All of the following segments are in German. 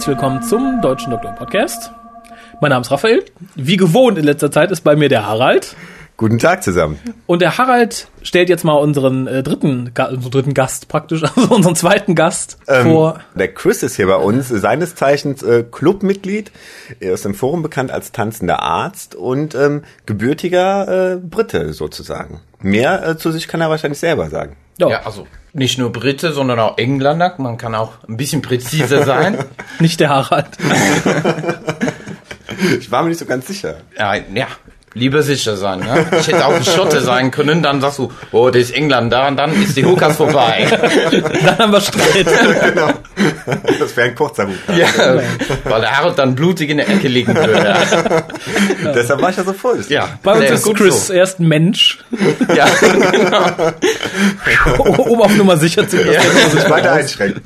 Herzlich willkommen zum Deutschen Doktor Podcast. Mein Name ist Raphael. Wie gewohnt in letzter Zeit ist bei mir der Harald. Guten Tag zusammen. Und der Harald stellt jetzt mal unseren äh, dritten, Ga unseren dritten Gast praktisch, also unseren zweiten Gast Ähm, vor. der Chris ist hier bei uns, seines Zeichens äh, Clubmitglied, er ist im Forum bekannt als tanzender Arzt und ähm, gebürtiger äh, Brite sozusagen. Mehr äh, zu sich kann er wahrscheinlich selber sagen. Ja, Ja, also nicht nur Brite, sondern auch Engländer. Man kann auch ein bisschen präziser sein. nicht der Harald. Ich war mir nicht so ganz sicher. ja, ja, lieber sicher sein. Ne? Ich hätte auch ein Schotte sein können. Dann sagst du, oh, der ist Engländer und dann ist die Hookers vorbei. Dann haben wir Streit. genau. Das wäre ein kurzer Hut. ja, weil der Harold dann blutig in der Ecke liegen würde. Deshalb war ich ja so voll. Ja, Bei uns nee, ist Chris So. erst ein Mensch, Ja, genau. um auf Nummer sicher zu gehen. Muss ich weiter einschränken.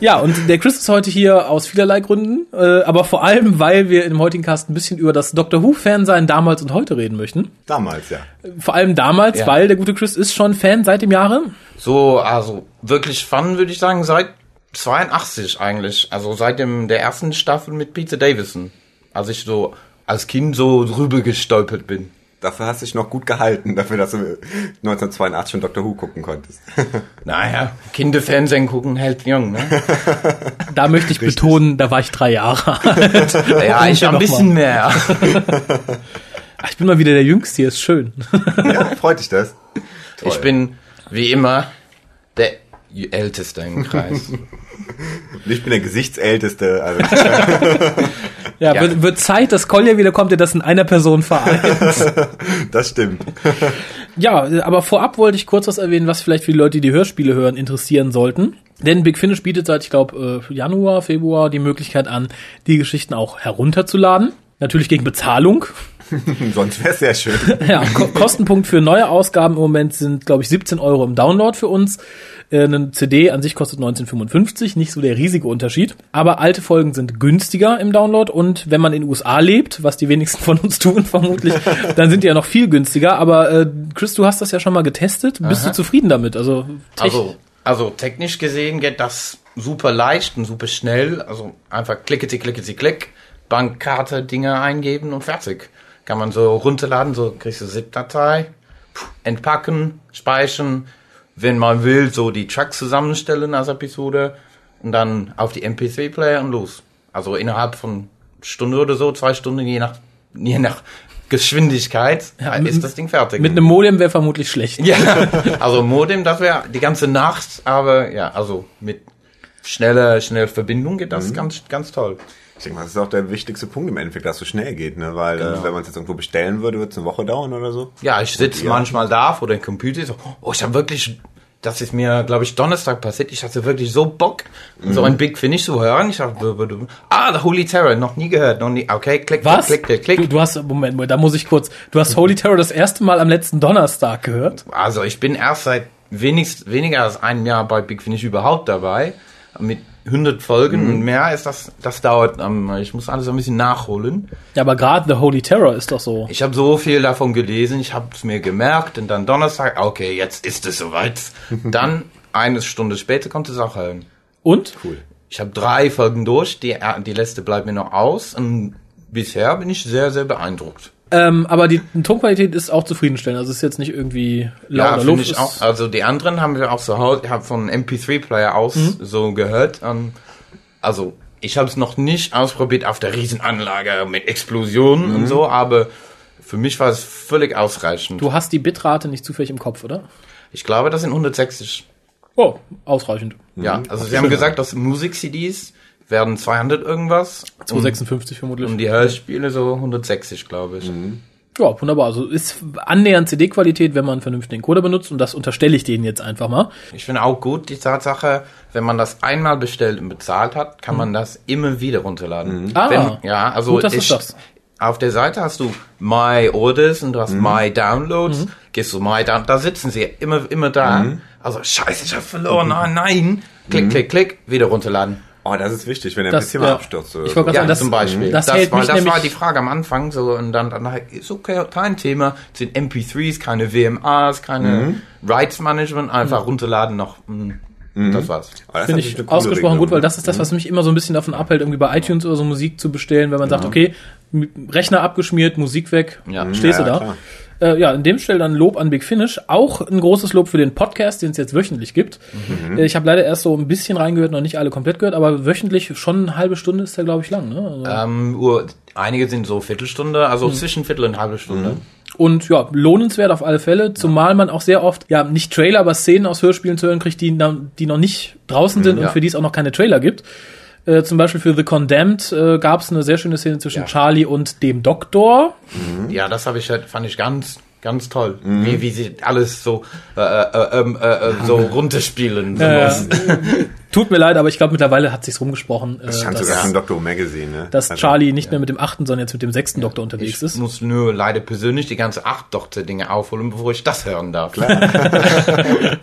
Ja, und der Chris ist heute hier aus vielerlei Gründen, äh, aber vor allem, weil wir im heutigen Cast ein bisschen über das Doctor Who-Fansein damals und heute reden möchten. Damals, ja. Vor allem damals, Ja. weil der gute Chris ist schon Fan seit dem Jahre. So, also wirklich Fun würde ich sagen seit 82 eigentlich. Also seit dem der ersten Staffel mit Peter Davison. Als ich so als Kind so drüber gestolpert bin. Dafür hast du dich noch gut gehalten, dafür, dass du 1982 schon Doctor Who gucken konntest. Naja, Kinderfernsehen gucken hält jung, ne? Da möchte ich betonen, da war ich drei Jahre alt. Ja, ich ja ein bisschen mehr. Ach, Ich bin mal wieder der Jüngste, hier ist schön. ja, freut dich das? Ich bin, wie immer, der Älteste im Kreis. Und Ich bin der Gesichtsälteste. Also Ja, Ja. Wird, wird Zeit, dass Kolja wieder kommt, der das in einer Person vereint. das stimmt. ja, aber vorab wollte ich kurz was erwähnen, was vielleicht für die Leute, die die Hörspiele hören, interessieren sollten. Denn Big Finish bietet seit, ich glaube, Januar, Februar die Möglichkeit an, die Geschichten auch herunterzuladen. Natürlich gegen Bezahlung. Sonst wäre es sehr schön. Ja, Ko Kostenpunkt für neue Ausgaben im Moment sind, glaube ich, 17 Euro im Download für uns. Äh, Eine CD an sich kostet 19,55, nicht so der riesige Unterschied. Aber alte Folgen sind günstiger im Download und wenn man in den USA lebt, was die wenigsten von uns tun vermutlich, dann sind die ja noch viel günstiger. Aber äh, Chris, du hast das ja schon mal getestet. Bist du zufrieden damit? Also, tech- Also, also technisch gesehen geht das super leicht und super schnell. Also einfach klicketi, klicketi, klick, Bankkarte, Dinge eingeben und fertig. Kann man so runterladen, so kriegst du ZIP-Datei, entpacken, speichern, wenn man will, so die Tracks zusammenstellen als Episode und dann auf die MP3-Player und los. Also innerhalb von Stunde oder so, zwei Stunden, je nach, je nach Geschwindigkeit, Ja, ist mit- das Ding fertig. mit einem Modem wäre vermutlich schlecht. Ja, also Modem, das wäre die ganze Nacht, aber ja, also mit schneller, schneller Verbindung geht das ganz, ganz toll. Ich denke mal, das ist auch der wichtigste Punkt im Endeffekt, dass es so schnell geht, ne? Weil Genau. äh, wenn man es jetzt irgendwo bestellen würde, würde es eine Woche dauern oder so. Ja, ich sitze manchmal da vor dem Computer, so, oh, ich habe wirklich, das ist mir, glaube ich, Donnerstag passiert, ich hatte wirklich so Bock, so ein Big Finish zu hören. Ich dachte, ah, The Holy Terror, noch nie gehört, noch nie, okay, klick, Was? klick, klick, klick, Du, klick. du hast, Moment, Moment, da muss ich kurz, du hast Holy Terror das erste Mal am letzten Donnerstag gehört. Also ich bin erst seit wenigst, weniger als einem Jahr bei Big Finish überhaupt dabei. Mit 100 Folgen und mehr ist das, das dauert, ähm, ich muss alles ein bisschen nachholen. Ja, aber gerade The Holy Terror ist doch so. Ich habe so viel davon gelesen, ich habe es mir gemerkt und dann Donnerstag, okay, jetzt ist es soweit. Dann eine Stunde später konnte es auch hören. Und? Cool. Ich habe drei Folgen durch, die, die letzte bleibt mir noch aus und bisher bin ich sehr, sehr beeindruckt. Ähm, aber die Tonqualität ist auch zufriedenstellend. Also es ist jetzt nicht irgendwie laut Ja, oder Luft. ich auch. Also die anderen haben wir auch so hab von MP3-Player aus Mhm. so gehört. Ähm, also ich habe es noch nicht ausprobiert auf der Riesenanlage mit Explosionen und so, aber für mich war es völlig ausreichend. Du hast die Bitrate nicht zufällig im Kopf, oder? Ich glaube, das sind 160. Oh, ausreichend. Ja, also sie haben gesagt, dass Musik-CDs werden 200 irgendwas 256 vermutlich. und die Hörspiele so 160, glaube ich. Ja, wunderbar. Also ist annähernd CD-Qualität, wenn man einen vernünftigen Coder benutzt und das unterstelle ich denen jetzt einfach mal. Ich finde auch gut die Tatsache, wenn man das einmal bestellt und bezahlt hat, kann man das immer wieder runterladen. Ah, wenn, ja, also gut, dass du ich, sagst. auf der Seite hast du My Orders und du hast My Downloads. Gehst du My Down, da sitzen sie immer, immer da. Also scheiße, ich hab verloren. Ah, nein. Klick, klick, klick, wieder runterladen. Oh, das ist wichtig, wenn der Das- PC mal ja. abstürzt. Oder Ich so. wollte Ja, gerade sagen, das, zum Beispiel. das Das, hält war, mich das war die Frage am Anfang so und dann, dann ist okay, kein Thema. Es sind MP3s, keine WMAs, keine Rights Management, einfach runterladen noch. Das war's. Aber das ist Finde ich ausgesprochen Regelung, gut, weil das ist das, was mich immer so ein bisschen davon abhält, irgendwie bei iTunes oder so Musik zu bestellen, wenn man sagt, okay, M- Rechner abgeschmiert, Musik weg, Ja. stehst Ja, du da. klar. Äh, ja, in dem Stelle dann Lob an Big Finish. Auch ein großes Lob für den Podcast, den es jetzt wöchentlich gibt. Mhm. Äh, ich habe leider erst so ein bisschen reingehört, noch nicht alle komplett gehört, aber wöchentlich schon eine halbe Stunde ist der, glaube ich, lang. Ne? Also, Ähm, Uhr, einige sind so Viertelstunde, also zwischen Viertel und halbe Stunde. Und ja, lohnenswert auf alle Fälle, zumal man auch sehr oft, ja, nicht Trailer, aber Szenen aus Hörspielen zu hören kriegt, die, die noch nicht draußen sind und ja. für die es auch noch keine Trailer gibt. Äh, zum Beispiel für The Condemned äh, gab es eine sehr schöne Szene zwischen Ja. Charlie und dem Doktor. Ja, das habe ich halt, fand ich ganz, ganz toll. Wie, wie sie alles so, äh, äh, ähm, äh, äh, so runterspielen. So Äh. Tut mir leid, aber ich glaube mittlerweile hat sich's rumgesprochen, äh, Das stand dass, sogar im Dr. Who Magazine, ne? dass Also, Charlie nicht mehr mit dem achten, sondern jetzt mit dem sechsten Doktor unterwegs Ich ist. muss nur leider persönlich die ganze acht Doktor-Dinge aufholen, bevor ich das hören darf.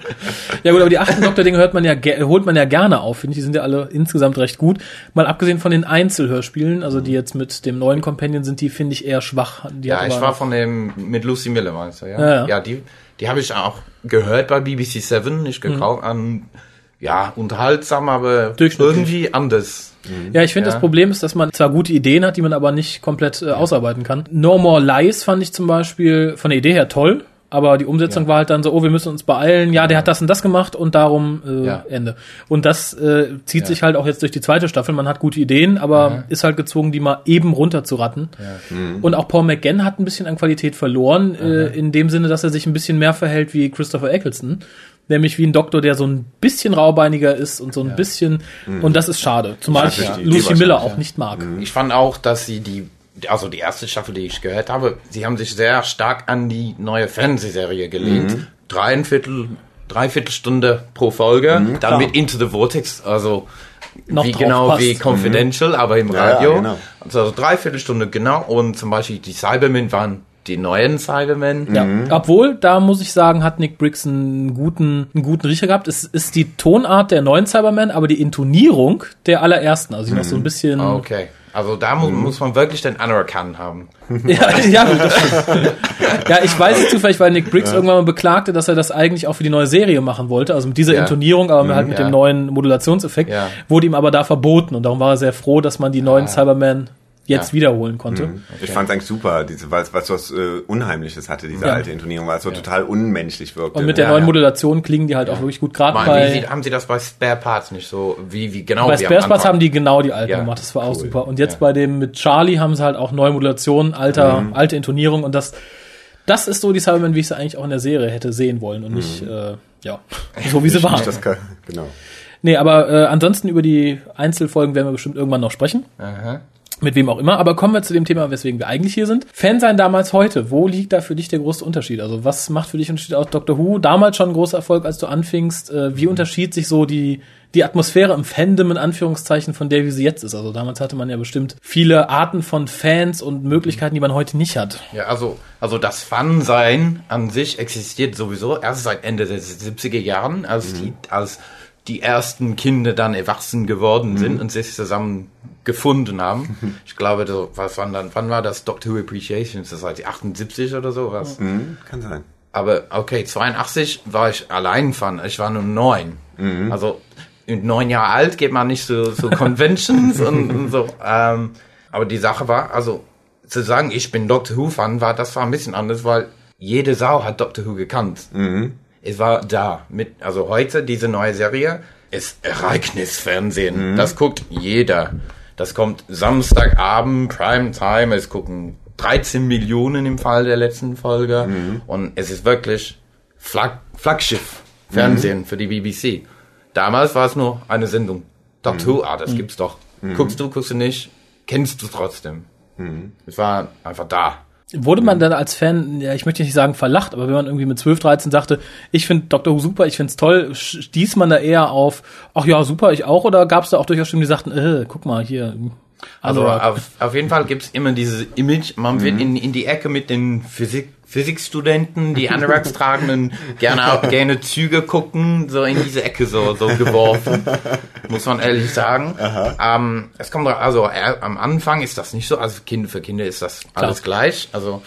Ja gut, aber die achten Doktor-Dinge hört man ja, holt man ja gerne auf, finde ich. Die sind ja alle insgesamt recht gut. Mal abgesehen von den Einzelhörspielen, also die jetzt mit dem neuen Companion sind, die finde ich eher schwach. Die Ja, ich war von dem mit Lucy Miller, meinst du, ja? Ja, ja. Ja, die, die habe ich auch gehört bei BBC Seven, nicht Mhm. gekauft. an ja, unterhaltsam, aber irgendwie anders. Ja, ich finde, Ja. das Problem ist, dass man zwar gute Ideen hat, die man aber nicht komplett äh, ausarbeiten kann. No More Lies fand ich zum Beispiel von der Idee her toll, aber die Umsetzung war halt dann so, oh, wir müssen uns beeilen, ja, der hat das und das gemacht und darum äh, Ja. Ende. Und das äh, zieht sich halt auch jetzt durch die zweite Staffel. Man hat gute Ideen, aber ist halt gezwungen, die mal eben runterzuratten. Und auch Paul McGann hat ein bisschen an Qualität verloren, äh, in dem Sinne, dass er sich ein bisschen mehr verhält wie Christopher Eccleston. Nämlich wie ein Doktor, der so ein bisschen raubeiniger ist und so ein bisschen, und das ist schade. Zumal ich Ja, die Lucy Miller ja. auch nicht mag. Ich fand auch, dass sie die, also die erste Staffel, die ich gehört habe, sie haben sich sehr stark an die neue Fernsehserie gelehnt. Mhm. Dreieinviertel, dreiviertel Stunde pro Folge, Mhm, dann mit Into the Vortex, also Noch wie genau passt. wie Confidential, aber im Mhm. Ja, ja, Radio. genau. Also dreiviertel Stunde genau und zum Beispiel die Cybermen waren die neuen Cybermen. Ja. Obwohl, da muss ich sagen, hat Nick Briggs einen guten, einen guten Riecher gehabt. Es ist die Tonart der neuen Cybermen, aber die Intonierung der allerersten. Also die noch so ein bisschen. Okay. Also da mu muss man wirklich den Anerkannt haben. Ja, ja, ja, ich weiß es zufällig, weil Nick Briggs irgendwann mal beklagte, dass er das eigentlich auch für die neue Serie machen wollte, also mit dieser Ja. Intonierung, aber halt mit ja. dem neuen Modulationseffekt, Ja. wurde ihm aber da verboten und darum war er sehr froh, dass man die neuen Ah. Cybermen jetzt Ja. wiederholen konnte. Ich fand es eigentlich super, diese, weil es was, was äh, Unheimliches hatte, diese Ja. alte Intonierung, weil es so total unmenschlich wirkte. Und mit der Ja, neuen ja. Modulation klingen die halt auch wirklich gut, gerade bei, wie, sie- haben sie das bei Spare Parts nicht so, wie, wie genau Bei Spaceballs Anfang? haben die genau die alten Ja, gemacht, das war auch cool. super. Und jetzt Ja. bei dem mit Charlie haben sie halt auch neue Modulationen, alter, Mhm. alte Intonierung und das, das ist so die Cybermen, wie ich sie eigentlich auch in der Serie hätte sehen wollen und nicht, Mhm. äh, ja, so wie sie waren. Das kann, genau. Nee, aber äh, ansonsten über die Einzelfolgen werden wir bestimmt irgendwann noch sprechen. Aha. Mit wem auch immer. Aber kommen wir zu dem Thema, weswegen wir eigentlich hier sind. Fan sein damals heute. Wo liegt da für dich der große Unterschied? Also was macht für dich Unterschied aus Doctor Who? Damals schon ein großer Erfolg, als du anfingst. Äh, wie unterschied sich so die, die Atmosphäre im Fandom in Anführungszeichen von der, wie sie jetzt ist? Also damals hatte man ja bestimmt viele Arten von Fans und Möglichkeiten, die man heute nicht hat. Ja, also, also das Fun-Sein an sich existiert sowieso erst seit Ende der 70er Jahren, als die, als die ersten Kinder dann erwachsen geworden sind und sich zusammen gefunden haben. Ich glaube, so, was wann dann, wann war das Doctor Who Appreciation Society? 78 oder so was? Mhm, kann sein. Aber okay, 82 war ich allein von, ich war nur neun. Also mit neun Jahre alt geht man nicht so, so Conventions und, und so. Ähm, aber die Sache war, also zu sagen, ich bin Doctor Who Fan, war das war ein bisschen anders, weil jede Sau hat Doctor Who gekannt. Es war da mit, also heute diese neue Serie ist Ereignisfernsehen. Das guckt jeder. Das kommt Samstagabend, Primetime, es gucken 13 Millionen im Fall der letzten Folge und es ist wirklich Flag Flaggschiff Fernsehen für die BBC. Damals war es nur eine Sendung. Doctor Who, ah, das gibt's doch. Guckst du, guckst du nicht, kennst du trotzdem. Es war einfach da. Wurde man dann als Fan, ja, ich möchte nicht sagen verlacht, aber wenn man irgendwie mit 12, 13 sagte, ich finde Doctor Who super, ich find's toll, stieß man da eher auf, ach ja, super, ich auch, oder gab es da auch durchaus Stimmen, die sagten, äh, guck mal hier. Also Anorak. auf, auf jeden Fall gibt's immer dieses Image, man wird in, in die Ecke mit den Physik, Physikstudenten, die Anoraks tragen und gerne auch gerne Züge gucken, so in diese Ecke so, so geworfen, muss man ehrlich sagen. Ähm, es kommt, also äh, am Anfang ist das nicht so, also Kinder, für Kinder ist das alles gleich, also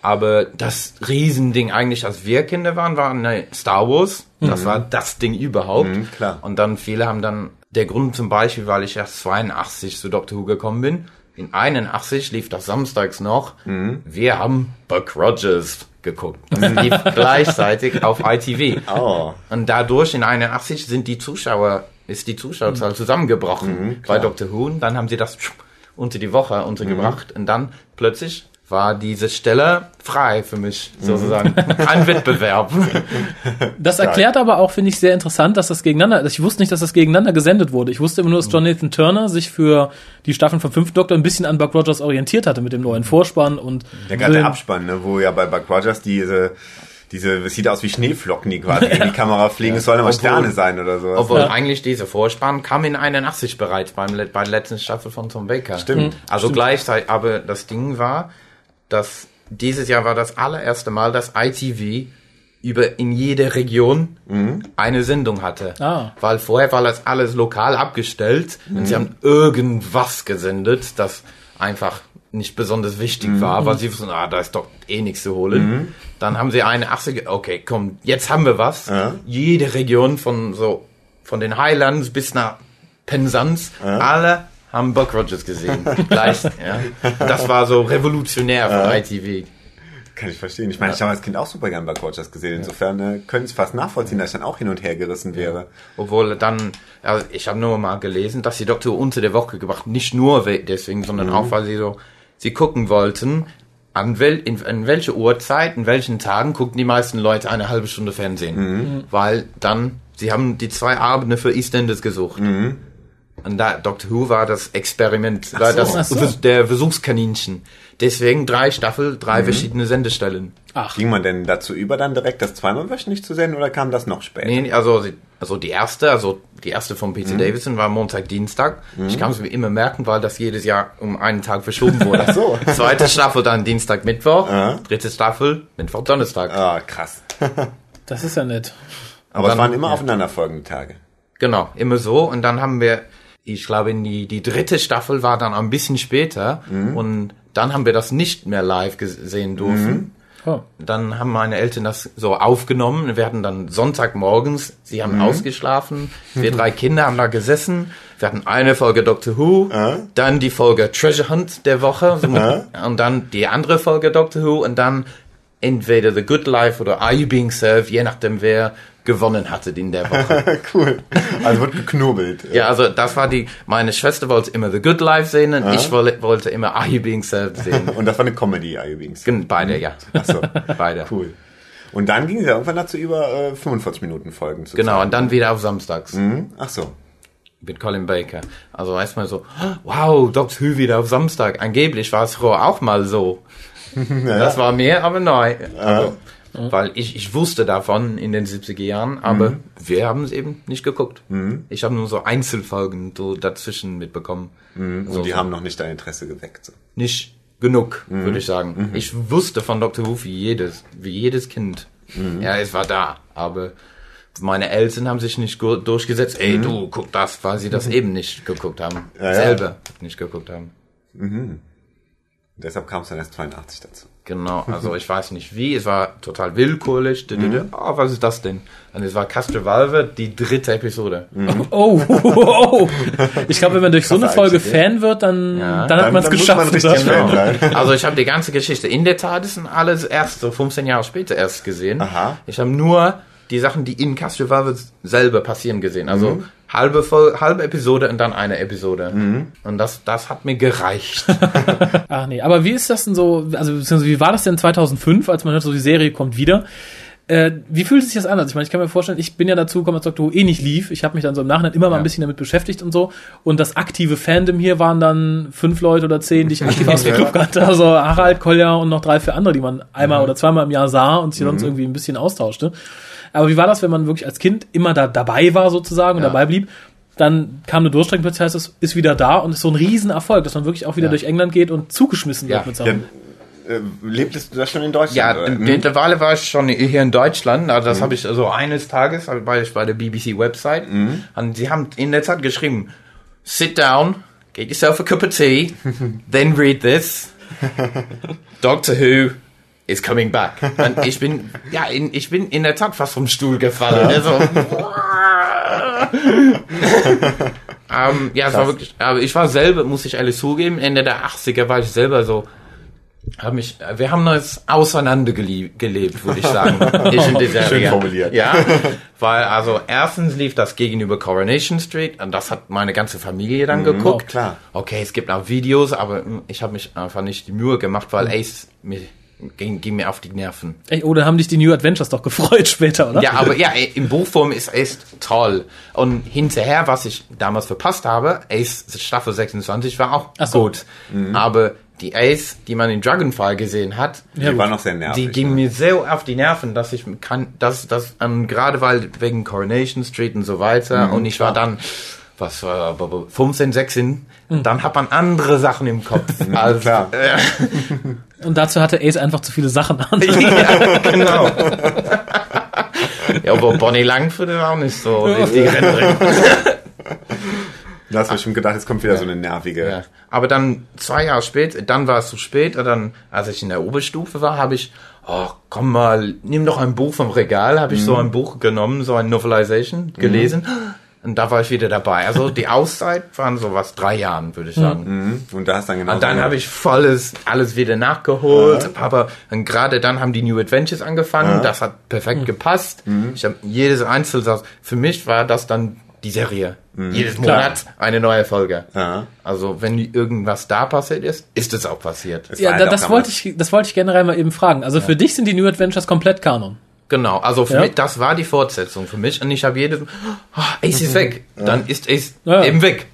Aber das Riesending eigentlich, als wir Kinder waren, war ne, Star Wars. Das war das Ding überhaupt. Mhm, klar. Und dann viele haben dann, der Grund zum Beispiel, weil ich erst 82 zu Doctor Who gekommen bin. In 81 lief das samstags noch. Mhm. Wir haben Buck Rogers geguckt. Das lief gleichzeitig auf ITV. Oh. Und dadurch in 81 sind die Zuschauer, ist die Zuschauerzahl zusammengebrochen bei Dr. Who. Dann haben sie das unter die Woche untergebracht. Und dann plötzlich war diese Stelle frei für mich, sozusagen. Ein Wettbewerb. Das erklärt aber auch, finde ich, sehr interessant, dass das gegeneinander, ich wusste nicht, dass das gegeneinander gesendet wurde. Ich wusste immer nur, dass Jonathan Turner sich für die Staffeln vom fünften Doktor ein bisschen an Buck Rogers orientiert hatte mit dem neuen Vorspann und Der Film. Abspann, ne, wo ja bei Buck Rogers diese, diese, es sieht aus wie Schneeflocken, die quasi in die Kamera fliegen. Es sollen aber Sterne sein oder sowas. Obwohl Ja. eigentlich dieser Vorspann kam in 81 bereits beim, bei der letzten Staffel von Tom Baker. Stimmt. Also gleichzeitig, aber das Ding war, dass dieses Jahr war das allererste Mal, dass ITV über in jeder Region eine Sendung hatte. Ah. Weil vorher war das alles lokal abgestellt und sie haben irgendwas gesendet, das einfach nicht besonders wichtig war, weil sie wussten, ah, da ist doch eh nichts zu holen. Dann haben sie eine 80, okay, komm, jetzt haben wir was. Ja. Jede Region von so, von den Highlands bis nach Penzance, alle haben Buck Rogers gesehen. Gleich, ja. Das war so revolutionär von ITV. Kann ich verstehen. Ich meine, ich habe als Kind auch super gern Buck Rogers gesehen. Insofern äh, könnte ich es fast nachvollziehen, dass ich dann auch hin und her gerissen wäre. Obwohl dann, also ich habe nur mal gelesen, dass die Doktor unter der Woche gebracht, nicht nur we- deswegen, sondern auch, weil sie so, sie gucken wollten, an wel, in, in welche Uhrzeit, in welchen Tagen gucken die meisten Leute eine halbe Stunde Fernsehen. Weil dann, sie haben die zwei Abende für EastEnders gesucht. Und da, Doctor Who war das Experiment, war so. das, Ach so. Der Versuchskaninchen. Deswegen drei Staffel, drei verschiedene Sendestellen. Ach, Ging man denn dazu über, dann direkt das zweimal wöchentlich zu senden oder kam das noch später? Nee, also, also die erste, also die erste von PC Davidson war Montag, Dienstag. Ich kann es mir immer merken, weil das jedes Jahr um einen Tag verschoben wurde. so. Zweite Staffel dann Dienstag, Mittwoch. Ja. Dritte Staffel Mittwoch, Donnerstag. Ah, krass. das ist ja nett. Aber es dann- waren immer ja. aufeinanderfolgende Tage. Genau, immer so. Und dann haben wir, ich glaube, in die, die dritte Staffel war dann ein bisschen später. Und dann haben wir das nicht mehr live gesehen dürfen. Oh. Dann haben meine Eltern das so aufgenommen. Wir hatten dann Sonntagmorgens, sie haben ausgeschlafen. Wir drei Kinder haben da gesessen. Wir hatten eine Folge Doctor Who, dann die Folge Treasure Hunt der Woche so mit, und dann die andere Folge Doctor Who und dann entweder The Good Life oder Are You Being Served, je nachdem wer gewonnen hatte in der Woche. cool. Also wird geknubbelt. ja, also das war die, meine Schwester wollte immer The Good Life sehen und ich wolle, wollte immer Are You Being Served sehen. Und das war eine Comedy übrigens. Gen- Beide, ja. Achso, Beide. cool. Und dann ging es ja irgendwann dazu über äh, 45 Minuten Folgen zu Genau, und dann wieder auf Samstags. Hm? Ach so. mit Colin Baker. Also erstmal so, wow, Doctor Who wieder auf Samstag. Angeblich war es früher auch mal so. Das war mir aber neu. Also, Weil ich, ich wusste davon in den 70er Jahren, aber wir haben es eben nicht geguckt. Ich habe nur so Einzelfolgen so dazwischen mitbekommen. Und So, die so. haben noch nicht dein Interesse geweckt. So. Nicht genug, würde ich sagen. Ich wusste von Doctor Who wie jedes, wie jedes Kind. Ja, es war da, aber meine Eltern haben sich nicht durchgesetzt. Ey, du, guck das, weil sie das eben nicht geguckt haben. Ja, ja. Selber nicht geguckt haben. Deshalb kam es dann erst 82 dazu. Genau, also ich weiß nicht wie, es war total willkürlich. Mhm. Oh, was ist das denn? Und es war Castrovalve, die dritte Episode. Oh, oh, oh. Ich glaube, wenn man durch so eine Folge Fan wird, dann, Ja. dann hat Dann- man es dann muss man geschafft. sein. Also ich habe die ganze Geschichte in der Tat ist alles erst so 15 Jahre später erst gesehen. Aha. Ich habe nur die Sachen, die in Castrovalve selber passieren gesehen. Also halbe halbe Episode und dann eine Episode. Und das das hat mir gereicht. Ach nee, aber wie ist das denn so, also beziehungsweise wie war das denn 2005, als man hört, so die Serie kommt wieder? Äh, wie fühlt sich das an? Also ich meine, ich kann mir vorstellen, ich bin ja dazu gekommen, als Doctor Who eh nicht lief. Ich habe mich dann so im Nachhinein immer mal ein bisschen damit beschäftigt und so. Und das aktive Fandom hier waren dann fünf Leute oder zehn, die ich aktiv aus dem Club kannte. Also Harald, Kolja und noch drei, vier andere, die man einmal oder zweimal im Jahr sah und sich sonst irgendwie ein bisschen austauschte. Aber wie war das, wenn man wirklich als Kind immer da dabei war sozusagen und Ja. dabei blieb? Dann kam eine Durchstrecke, plötzlich heißt es, ist wieder da und ist so ein Riesenerfolg, dass man wirklich auch wieder Ja. durch England geht und zugeschmissen wird mit Sachen. äh, lebtest du das schon in Deutschland? Ja, oder? in- Hm? mittlerweile war ich schon hier in Deutschland. Also das habe ich also eines Tages war ich bei der BBC Website und sie haben in der Zeit geschrieben: Sit down, get yourself a cup of tea, then read this. Doctor Who, is coming back. Und ich bin, ja, in, ich bin in der Tat fast vom Stuhl gefallen. Also, ähm, ja, es war wirklich, aber ich war selber, muss ich ehrlich zugeben, Ende der 80er war ich selber so, hab mich, wir haben uns auseinandergelebt, würde ich sagen. ich und die Serie. Schön formuliert. Ja, weil also erstens lief das gegenüber Coronation Street und das hat meine ganze Familie dann geguckt. oh, klar. Okay, es gibt auch Videos, aber ich habe mich einfach nicht die Mühe gemacht, weil Ace mir, ging, ging mir auf die Nerven. Ey, oder haben dich die New Adventures doch gefreut später, oder? Ja, aber ja, im Buchform ist Ace toll. Und hinterher, was ich damals verpasst habe, Ace Staffel 26 war auch Ach so. gut. Aber die Ace, die man in Dragonfly gesehen hat, Die war noch sehr nervig. die ging ne? mir so auf die Nerven, dass ich kann, dass das ähm, gerade weil wegen Coronation Street und so weiter und ich war dann was war 15, 16, dann hat man andere Sachen im Kopf. als, klar. Äh, Und dazu hatte Ace einfach zu viele Sachen an. ja, genau. ja, aber Bonnie Langford ist auch nicht so die, die Rennerin. Da hast du bestimmt gedacht, jetzt kommt wieder so eine nervige. Ja. Aber dann zwei Jahre später, dann war es zu spät, und dann, als ich in der Oberstufe war, habe ich, oh, komm mal, nimm doch ein Buch vom Regal, habe ich Mhm. so ein Buch genommen, so ein Novelization gelesen. Und da war ich wieder dabei. Also die Auszeit waren so was drei Jahren, würde ich sagen. Mhm. Und da hast dann genau. Und dann habe ich volles alles wieder nachgeholt. Aber und gerade dann haben die New Adventures angefangen. Das hat perfekt gepasst. Mhm. Ich habe jedes Einzelsatz. Für mich war das dann die Serie. Jedes Klar. Monat eine neue Folge. Mhm. Ja. Also wenn irgendwas da passiert ist, ist es auch passiert. Es Ja, halt das wollte ich, das wollte ich generell mal eben fragen. Also für dich sind die New Adventures komplett Kanon. Genau, also für Ja. mich, das war die Fortsetzung für mich. Und ich habe jedes, oh, Ace ist weg. Dann ist Ace Ja. eben weg.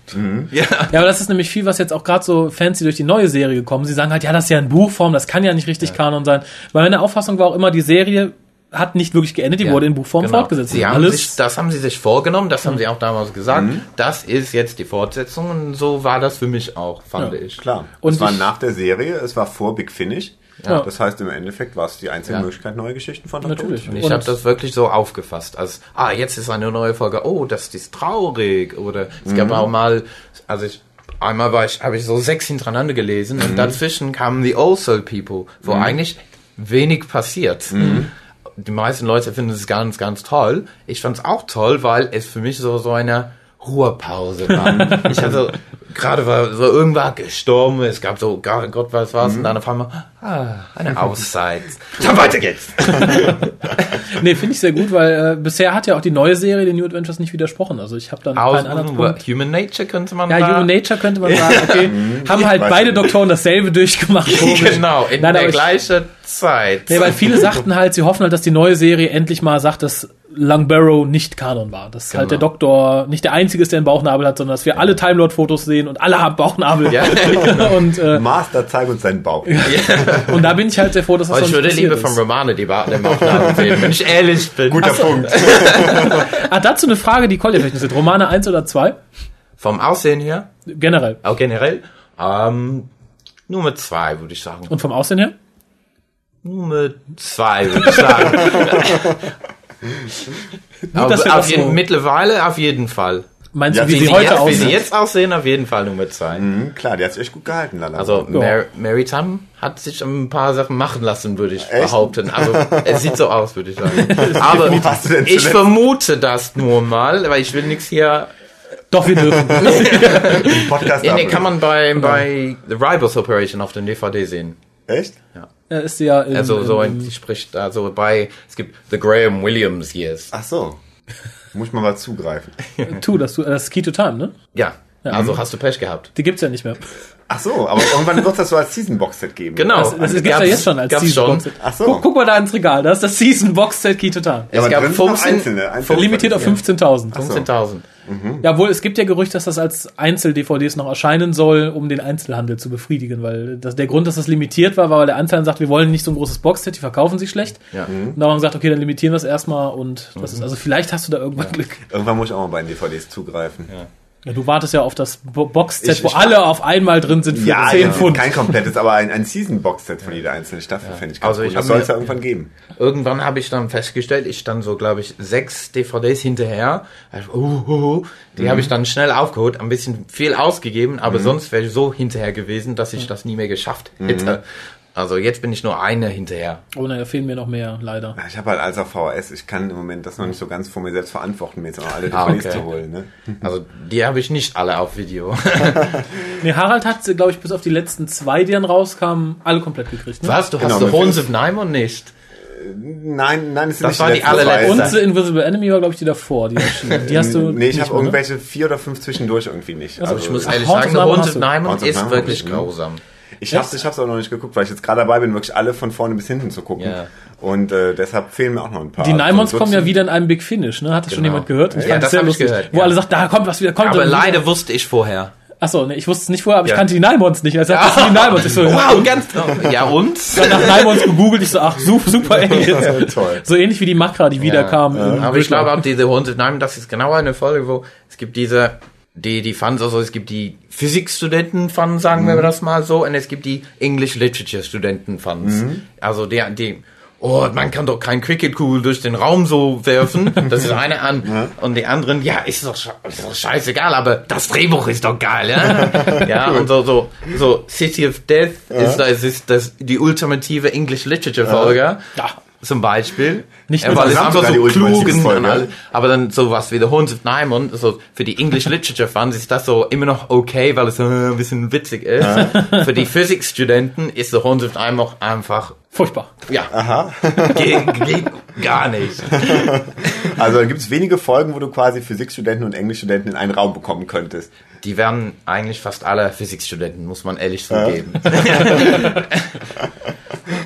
Ja. Ja, aber das ist nämlich viel, was jetzt auch gerade so Fans, die durch die neue Serie gekommen, sie sagen halt, ja, das ist ja in Buchform, das kann ja nicht richtig Kanon sein. Weil meine Auffassung war auch immer, die Serie hat nicht wirklich geendet, die Ja, wurde in Buchform genau. fortgesetzt. Sie haben alles, sich, das haben sie sich vorgenommen, das haben sie auch damals gesagt. Das ist jetzt die Fortsetzung und so war das für mich auch, fand Ja. ich. Klar. Und es war nach der Serie, es war vor Big Finish. Ja. Das heißt, im Endeffekt war es die einzige Ja. Möglichkeit, neue Geschichten von Dr. Natürlich. Und ich Und- habe das wirklich so aufgefasst, als, ah, jetzt ist eine neue Folge, oh, das ist traurig. Oder es gab auch mal, also ich, einmal war ich, habe ich so sechs hintereinander gelesen und dazwischen kamen The Old Soul People, wo eigentlich wenig passiert. Die meisten Leute finden es ganz, ganz toll. Ich fand es auch toll, weil es für mich so, so eine Ruhepause war. ich hatte, gerade war so irgendwer gestorben, es gab so, Gott Gott weiß was, und dann auf einmal, ah, eine Auszeit. Dann weiter geht's. nee, finde ich sehr gut, weil äh, bisher hat ja auch die neue Serie den New Adventures nicht widersprochen. Also ich habe dann Aus, keinen anderen Punkt. Human Nature könnte man Ja, da- Human Nature könnte man sagen, okay, haben halt beide. Doktoren dasselbe durchgemacht. genau, in Nein, der gleichen Zeit. Nee, weil viele sagten halt, sie hoffen halt, dass die neue Serie endlich mal sagt, dass Langbarrow nicht Kanon war. Dass halt der Genau. Doktor nicht der Einzige ist, der einen Bauchnabel hat, sondern dass wir alle Time Lord Fotos sehen und alle haben Bauchnabel. Ja. und, äh, Master, zeig uns seinen Bauch. und da bin ich halt sehr froh, dass das Aber noch ich nicht würde passiert lieber ist. von Romane die Ba- den Bauchnabel sehen, wenn ich ehrlich bin. Guter Punkt. Ah, dazu eine Frage, die Collier vielleicht interessiert. Romane 1 oder 2? Vom Aussehen her, Generell. auch generell, ähm, Nummer zwei, würde ich sagen. Und vom Aussehen her? Nummer zwei, würde ich sagen. Aber dass wir auf das jeden, so- mittlerweile auf jeden Fall. Meinst Ja, du, wie wie sie sie heute jetzt, wie aussehen? sie jetzt aussehen, auf jeden Fall Nummer zwei. Mhm, klar, die hat sich echt gut gehalten, Lala. Also Ja. Mary, Mary Tam hat sich ein paar Sachen machen lassen, würde ich Echt? behaupten. Also es sieht so aus, würde ich sagen. Aber ich vermute das nur mal, weil ich will nichts hier. Doch, wir dürfen. Podcast Ja, nee, kann man bei, bei The Ribos Operation auf der DVD sehen. Echt? Er ist ja in, Also so in, ein, die spricht also bei, es gibt The Graham Williams Years. Ach so. Muss ich mal mal zugreifen. Tu, das, tu- das ist Key to Time, ne? Ja, also hast du Pech gehabt. Die gibt's ja nicht mehr. Ach so, aber irgendwann wird das so als Season Box Set geben. Genau. Das, das gibt's ja Gab's- jetzt schon als Season schon. Box Set. Ach so. Guck, guck mal da ins Regal, da ist das Season Box Set Key to Time. Ja, aber Es gab 15 einzelne, einzelne Limitiert auf 15.000. 15.000. Ja, wohl, es gibt ja Gerüchte, dass das als Einzel-DVDs noch erscheinen soll, um den Einzelhandel zu befriedigen, weil das, der Grund, dass das limitiert war, war, weil der Einzelhandel sagt, wir wollen nicht so ein großes Boxset, die verkaufen sich schlecht. Ja. Und da haben wir gesagt, okay, dann limitieren wir es erstmal und das ist, also vielleicht hast du da irgendwann Glück. Irgendwann muss ich auch mal bei den DVDs zugreifen. Ja, du wartest ja auf das Bo Boxset, wo ich- alle auf einmal drin sind für Ja, 10 ja Pfund. kein komplettes, aber ein, ein Season Box Set von jeder einzelnen Staffel fände ich ganz Also gut. ich Das soll es ja irgendwann geben. Irgendwann habe ich dann festgestellt, ich stand so, glaube ich, sechs DVDs hinterher. Also, uh, uh, uh, die habe ich dann schnell aufgeholt, ein bisschen viel ausgegeben, aber sonst wäre ich so hinterher gewesen, dass ich das nie mehr geschafft hätte. Also jetzt bin ich nur eine hinterher. Oh nein, da fehlen mir noch mehr, leider. Ich habe halt alles auf VHS. Ich kann im Moment das noch nicht so ganz vor mir selbst verantworten, mir jetzt noch alle Ah, DVDs okay. zu holen. Ne? Also die habe ich nicht alle auf Video. Nee, Harald hat, glaube ich, bis auf die letzten zwei, die dann rauskamen, alle komplett gekriegt. Ne? Was? Du Genau, hast of Naimon nicht? Nein, nein, es sind Das nicht war die letzten allerletzte. Und The Invisible Enemy war, glaube ich, die davor, die. Die hast du Nee, ich habe ne? irgendwelche vier oder fünf zwischendurch irgendwie nicht. Also, Ich muss ehrlich sagen, Horns of of ist wirklich hab ich, ne? grausam. Ich hab's, ich hab's auch noch nicht geguckt, weil ich jetzt gerade dabei bin, wirklich alle von vorne bis hinten zu gucken. Ja. Und äh, deshalb fehlen mir auch noch ein paar. Die Nymons So kommen ja wieder in einem Big Finish, ne? Hat das schon Genau. jemand gehört? Ich Ja, fand das sehr hab ich lustig. gehört, Wo ja. alle sagt, da kommt was wieder, kommt Aber leider wusste ich vorher. Achso, ne, ich wusste es nicht vorher, aber ich Ja. kannte die Nymons nicht. Das sind die Nymons. Ich so, Wow, ganz Ja, und? dann nach Nymons gegoogelt, ich so, ach, super, super Aliens. Toll. So ähnlich wie die Makra, die wiederkamen. im Aber ich glaube auch diese of Nimon, das ist genau eine Folge, wo es gibt diese, die, die Fans, also es gibt die Physikstudenten-Fans, sagen wir das mal so, und es gibt die English Literature-Studenten-Fans. Also die, die, oh, man kann doch kein Cricket-Kugel durch den Raum so werfen. Das ist eine an. Und die anderen, ja, ist doch, ist doch scheißegal, aber das Drehbuch ist doch geil, ja? ja, und so, so, so City of Death ist, das ist das, die ultimative English Literature-Folge. Ja. Zum Beispiel. Nicht ja, nur weil das es einfach so klug ist. Aber dann sowas wie The Horns of Nimon, so für die English Literature Fans ist das so immer noch okay, weil es so ein bisschen witzig ist. Für die Physikstudenten ist The Horns of auch einfach, Furchtbar. ja, geht, geht gar nicht. Also da gibt's wenige Folgen, wo du quasi Physikstudenten und Englischstudenten in einen Raum bekommen könntest. Die werden eigentlich fast alle Physikstudenten, muss man ehrlich zugeben.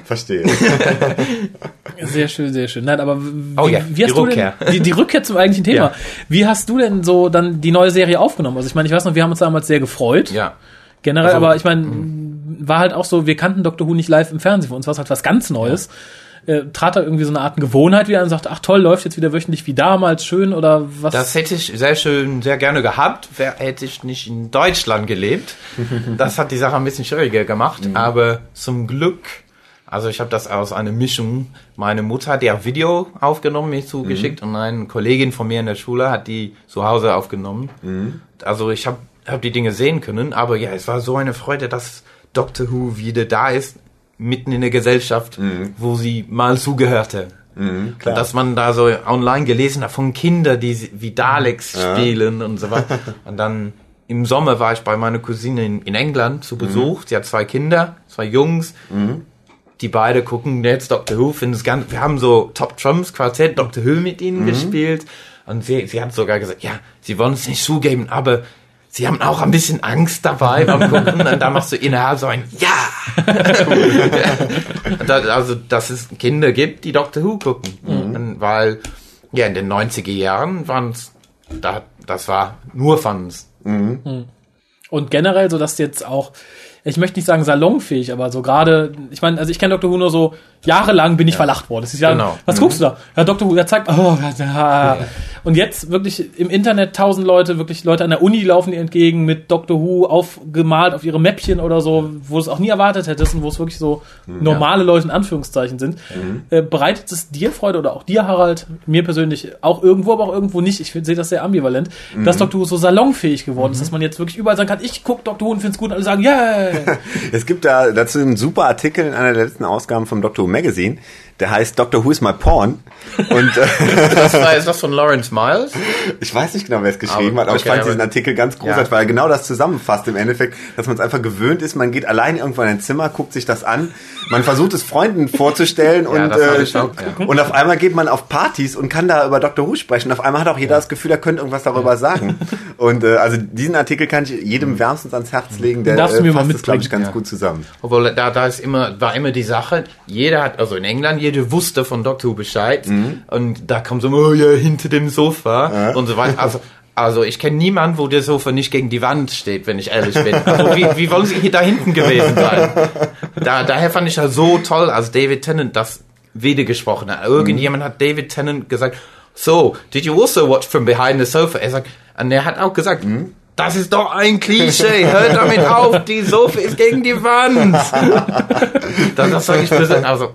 Verstehe. Sehr schön, sehr schön. Nein, aber wie, Oh ja, wie die hast du Rückkehr. denn die, die Rückkehr zum eigentlichen Thema? Ja. Wie hast du denn so dann die neue Serie aufgenommen? Also ich meine, ich weiß noch, wir haben uns damals sehr gefreut. Ja. Generell, Also, aber ich meine, war halt auch so, wir kannten Doctor Who nicht live im Fernsehen. Für uns war es halt was ganz Neues. Äh, trat da irgendwie so eine Art Gewohnheit wieder und sagte, ach toll, läuft jetzt wieder wöchentlich wie damals, schön oder was? Das hätte ich sehr schön, sehr gerne gehabt, wär, hätte ich nicht in Deutschland gelebt. Das hat die Sache ein bisschen schwieriger gemacht, aber zum Glück, also ich habe das aus einer Mischung, meine Mutter hat ja Video aufgenommen, mir zugeschickt. Und eine Kollegin von mir in der Schule hat die zu Hause aufgenommen. Also ich habe hab die Dinge sehen können, aber ja, es war so eine Freude, dass Doctor Who wieder da ist, mitten in der Gesellschaft, wo sie mal zugehörte. Und dass man da so online gelesen hat von Kindern, die wie Daleks spielen und so weiter. Und dann im Sommer war ich bei meiner Cousine in, in England zu Besuch. Sie hat zwei Kinder, zwei Jungs. Die beide gucken jetzt Doctor Who, finden es ganz, wir haben so Top Trumps Quartett Doctor Who mit ihnen gespielt. Und sie, sie hat sogar gesagt, ja, sie wollen es nicht zugeben, aber sie haben auch ein bisschen Angst dabei beim Gucken. Und dann machst du innerhalb so ein Ja! da, also, dass es Kinder gibt, die Doctor Who gucken. Und Weil, ja, in den 90er Jahren waren es, da, das war nur Fans. Und generell, so dass jetzt auch, ich möchte nicht sagen salonfähig, aber so gerade, ich meine, also ich kenne Dr. Who nur so, jahrelang bin ich verlacht worden. Das ist ja, Genau. was guckst du da? Ja, Dr. Who, der zeigt, oh, ja. Und jetzt wirklich im Internet tausend Leute, wirklich Leute an der Uni laufen dir entgegen mit Dr. Who aufgemalt auf ihre Mäppchen oder so, wo du es auch nie erwartet hättest und wo es wirklich so normale Leute in Anführungszeichen sind. Äh, bereitet es dir Freude oder auch dir, Harald, mir persönlich auch irgendwo, aber auch irgendwo nicht, ich sehe das sehr ambivalent, dass Dr. Who so salonfähig geworden ist, dass man jetzt wirklich überall sagen kann, ich gucke Dr. Who und finde es gut und alle sagen, yeah! Es gibt da dazu einen super Artikel in einer der letzten Ausgaben vom Doctor Who Magazine. Der heißt Doctor Who is my porn. Und äh, Das war, ist das von Lawrence Miles? ich weiß nicht genau, wer es geschrieben Aber- hat, aber ich okay, fand aber- diesen Artikel ganz großartig, Ja. weil er genau das zusammenfasst im Endeffekt, dass man es einfach gewöhnt ist, man geht allein irgendwo in ein Zimmer, guckt sich das an, man versucht es Freunden vorzustellen und, das hab äh, ich auch, ja. und auf einmal geht man auf Partys und kann da über Doctor Who sprechen. Auf einmal hat auch jeder das Gefühl, er könnte irgendwas darüber sagen. Und äh, also diesen Artikel kann ich jedem wärmstens ans Herz legen, der Darfst äh, fasst es, glaube ich, ganz gut zusammen. Obwohl, da, da ist immer, war immer die Sache, jeder hat, also in England, jeder wusste von Doctor Who Bescheid. Und da kam so, oh ja, hinter dem Sofa und so weiter. Also, also ich kenne niemanden, wo der Sofa nicht gegen die Wand steht, wenn ich ehrlich bin. Also wie, wie wollen sie hier da hinten gewesen sein? Da, daher fand ich ja so toll, als David Tennant das wieder gesprochen hat. Irgendjemand hat David Tennant gesagt, so, did you also watch from behind the sofa? Er sagt, und er hat auch gesagt, das ist doch ein Klischee, hört damit auf, die Sofa ist gegen die Wand. das, das sage ich persönlich, also,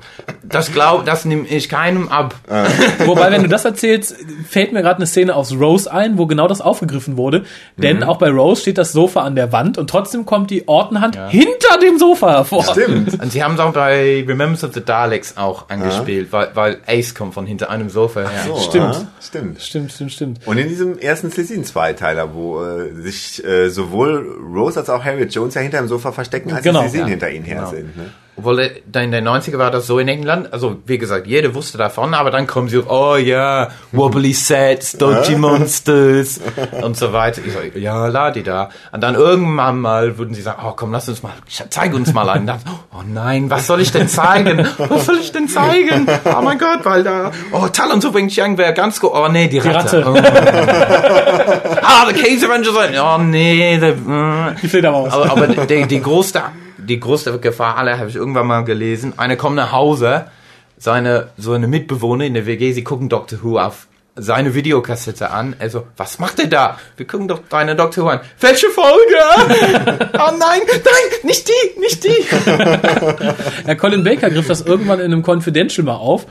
Das glaub, das nehme ich keinem ab. Wobei, wenn du das erzählst, fällt mir gerade eine Szene aus Rose ein, wo genau das aufgegriffen wurde. Denn auch bei Rose steht das Sofa an der Wand und trotzdem kommt die Ortenhand hinter dem Sofa hervor. Stimmt. Und sie haben es auch bei Remembrance of the Daleks auch angespielt, weil, weil Ace kommt von hinter einem Sofa her. So, Stimmt. ah, stimmt. Stimmt, stimmt, stimmt. Und in diesem ersten Slesin-Zweiteiler, wo äh, sich äh, sowohl Rose als auch Harriet Jones ja hinter dem Sofa verstecken, als Genau. die Slesin Ja. hinter ihnen her Genau. sind. Ne? Obwohl äh, da in den 90er war das so in England, also wie gesagt, jeder wusste davon, aber dann kommen sie auf, oh ja, wobbly sets, dodgy monsters und so weiter. Ich so, ja, la die da. Und dann irgendwann mal würden sie sagen, oh komm, lass uns mal, zeig uns mal einen. Dann, oh nein, was soll ich denn zeigen? Was soll ich denn zeigen? Oh mein Gott, weil da, oh Talon zu Wing Chang wäre ganz gut. Oh nee, die Ratte. Ratte. ah, der Case Avenger sein. Oh nee, der, mm. Die Fledermaus. Aber, aber die, die, größte, die größte Gefahr aller habe ich irgendwann mal gelesen. Einer kommt nach Hause, seine, so eine Mitbewohner in der WG, sie gucken Doctor Who auf seine Videokassette an. Also, was macht er da? Wir gucken doch deine Doctor Who an. Welche Folge? oh nein, nein, nicht die, nicht die. Ja, Colin Baker griff das irgendwann in einem Confidential mal auf.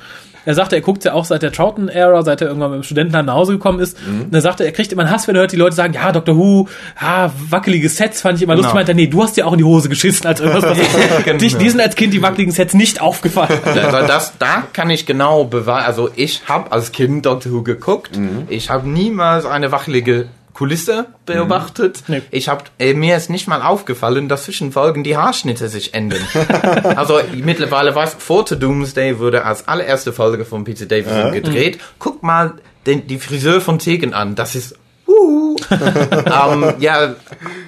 Er sagte, er guckt ja auch seit der Troughton-Ära, seit er irgendwann mit dem Studentenheim nach Hause gekommen ist. Und er sagte, er kriegt immer einen Hass, wenn er hört, die Leute sagen, ja, Dr. Who, ja, wackelige Sets fand ich immer lustig. Genau. Meint er, nee, du hast dir auch in die Hose geschissen, als irgendwas passiert. Dich, die sind als Kind die wackeligen Sets nicht aufgefallen. Also das, da kann ich genau beweisen. Also ich habe als Kind Doctor Who geguckt. Ich habe niemals eine wachelige Kulisse beobachtet. Nee. Ich habe äh, mir ist nicht mal aufgefallen, dass zwischen Folgen die Haarschnitte sich ändern. also mittlerweile weiß vor The Doomsday wurde als allererste Folge von Peter Davison gedreht. Guck mal den, die Friseur von Tegen an. Das ist uh, ähm, ja,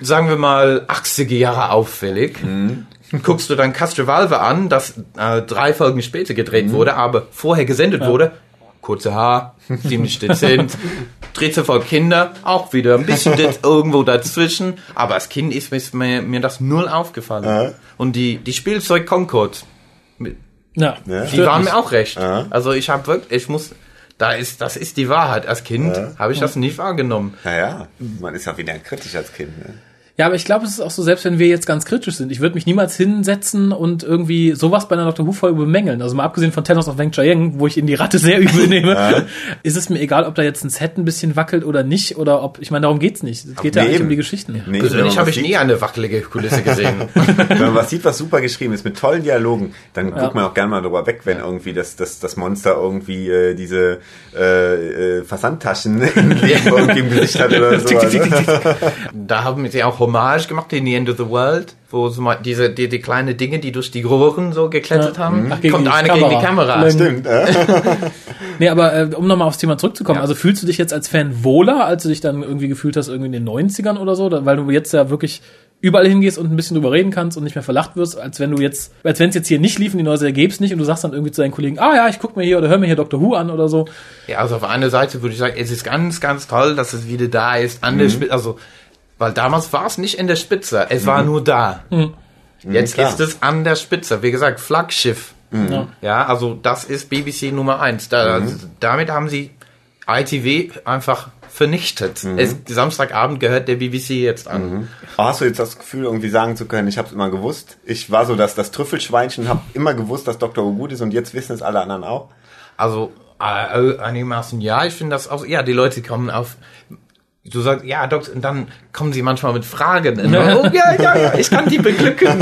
sagen wir mal 80er Jahre auffällig. Guckst du dann Castrovalve an, das äh, drei Folgen später gedreht wurde, aber vorher gesendet wurde. Kurze Haar, ziemlich dezent. Dritte Folge Kinder, auch wieder ein bisschen irgendwo dazwischen. Aber als Kind ist mir- mir, das null aufgefallen. Und die, die Spielzeug Concord, Ja, Ja. die waren mir auch recht. Ja. Also ich habe wirklich, ich muss, da ist, das ist die Wahrheit. Als Kind habe ich das nicht wahrgenommen. Naja, man ist ja wieder kritisch als Kind. Ne? Ja, aber ich glaube, es ist auch so, selbst wenn wir jetzt ganz kritisch sind, ich würde mich niemals hinsetzen und irgendwie sowas bei einer Dr. Who-Folge bemängeln. Also mal abgesehen von Thanos of Weng Chiang, wo ich in die Ratte sehr übel nehme, ist es mir egal, ob da jetzt ein Set ein bisschen wackelt oder nicht, oder ob, ich meine, darum geht's nicht. Es geht ja nee, eigentlich eben. um die Geschichten. Nee, Persönlich habe ich sieht- nie eine wackelige Kulisse gesehen. Wenn man was sieht, was super geschrieben ist, mit tollen Dialogen, dann guckt man auch gerne mal drüber weg, wenn irgendwie das, das, das Monster irgendwie äh, diese äh, äh, Versandtaschen irgendwie im Gesicht hat oder so. Da haben sie auch Hommage gemacht in The End of the World, wo so mal diese die, die kleine Dinge, die durch die Rohren so geklettert haben, Ach, gegen kommt die eine Kamera. gegen die Kamera. Leng. Stimmt, äh? Nee, aber äh, um nochmal aufs Thema zurückzukommen, Ja. also fühlst du dich jetzt als Fan wohler, als du dich dann irgendwie gefühlt hast, irgendwie in den 90ern oder so, weil du jetzt ja wirklich überall hingehst und ein bisschen drüber reden kannst und nicht mehr verlacht wirst, als wenn du jetzt, als wenn es jetzt hier nicht lief und die neue Serie gäb's nicht und du sagst dann irgendwie zu deinen Kollegen, ah ja, ich guck mir hier oder hör mir hier Dr. Who an oder so. Ja, also auf einer Seite würde ich sagen, es ist ganz, ganz toll, dass es wieder da ist, an der Spitze, also, weil damals war es nicht in der Spitze, es war nur da. Jetzt klar. ist es an der Spitze, wie gesagt, Flaggschiff. Ja. Ja, also das ist BBC Nummer eins. Da, Damit haben sie ITV einfach vernichtet. Es, Samstagabend gehört der BBC jetzt an. Aber hast du jetzt das Gefühl, irgendwie sagen zu können, ich habe es immer gewusst? Ich war so das, das Trüffelschweinchen, habe immer gewusst, dass Dr. Who gut ist und jetzt wissen es alle anderen auch? Also äh, einigermaßen ja, ich finde das auch, ja, die Leute kommen auf, du sagst, ja, Doktor, und dann kommen sie manchmal mit Fragen. Und, oh, ja, ja, ja, ich kann die beglücken.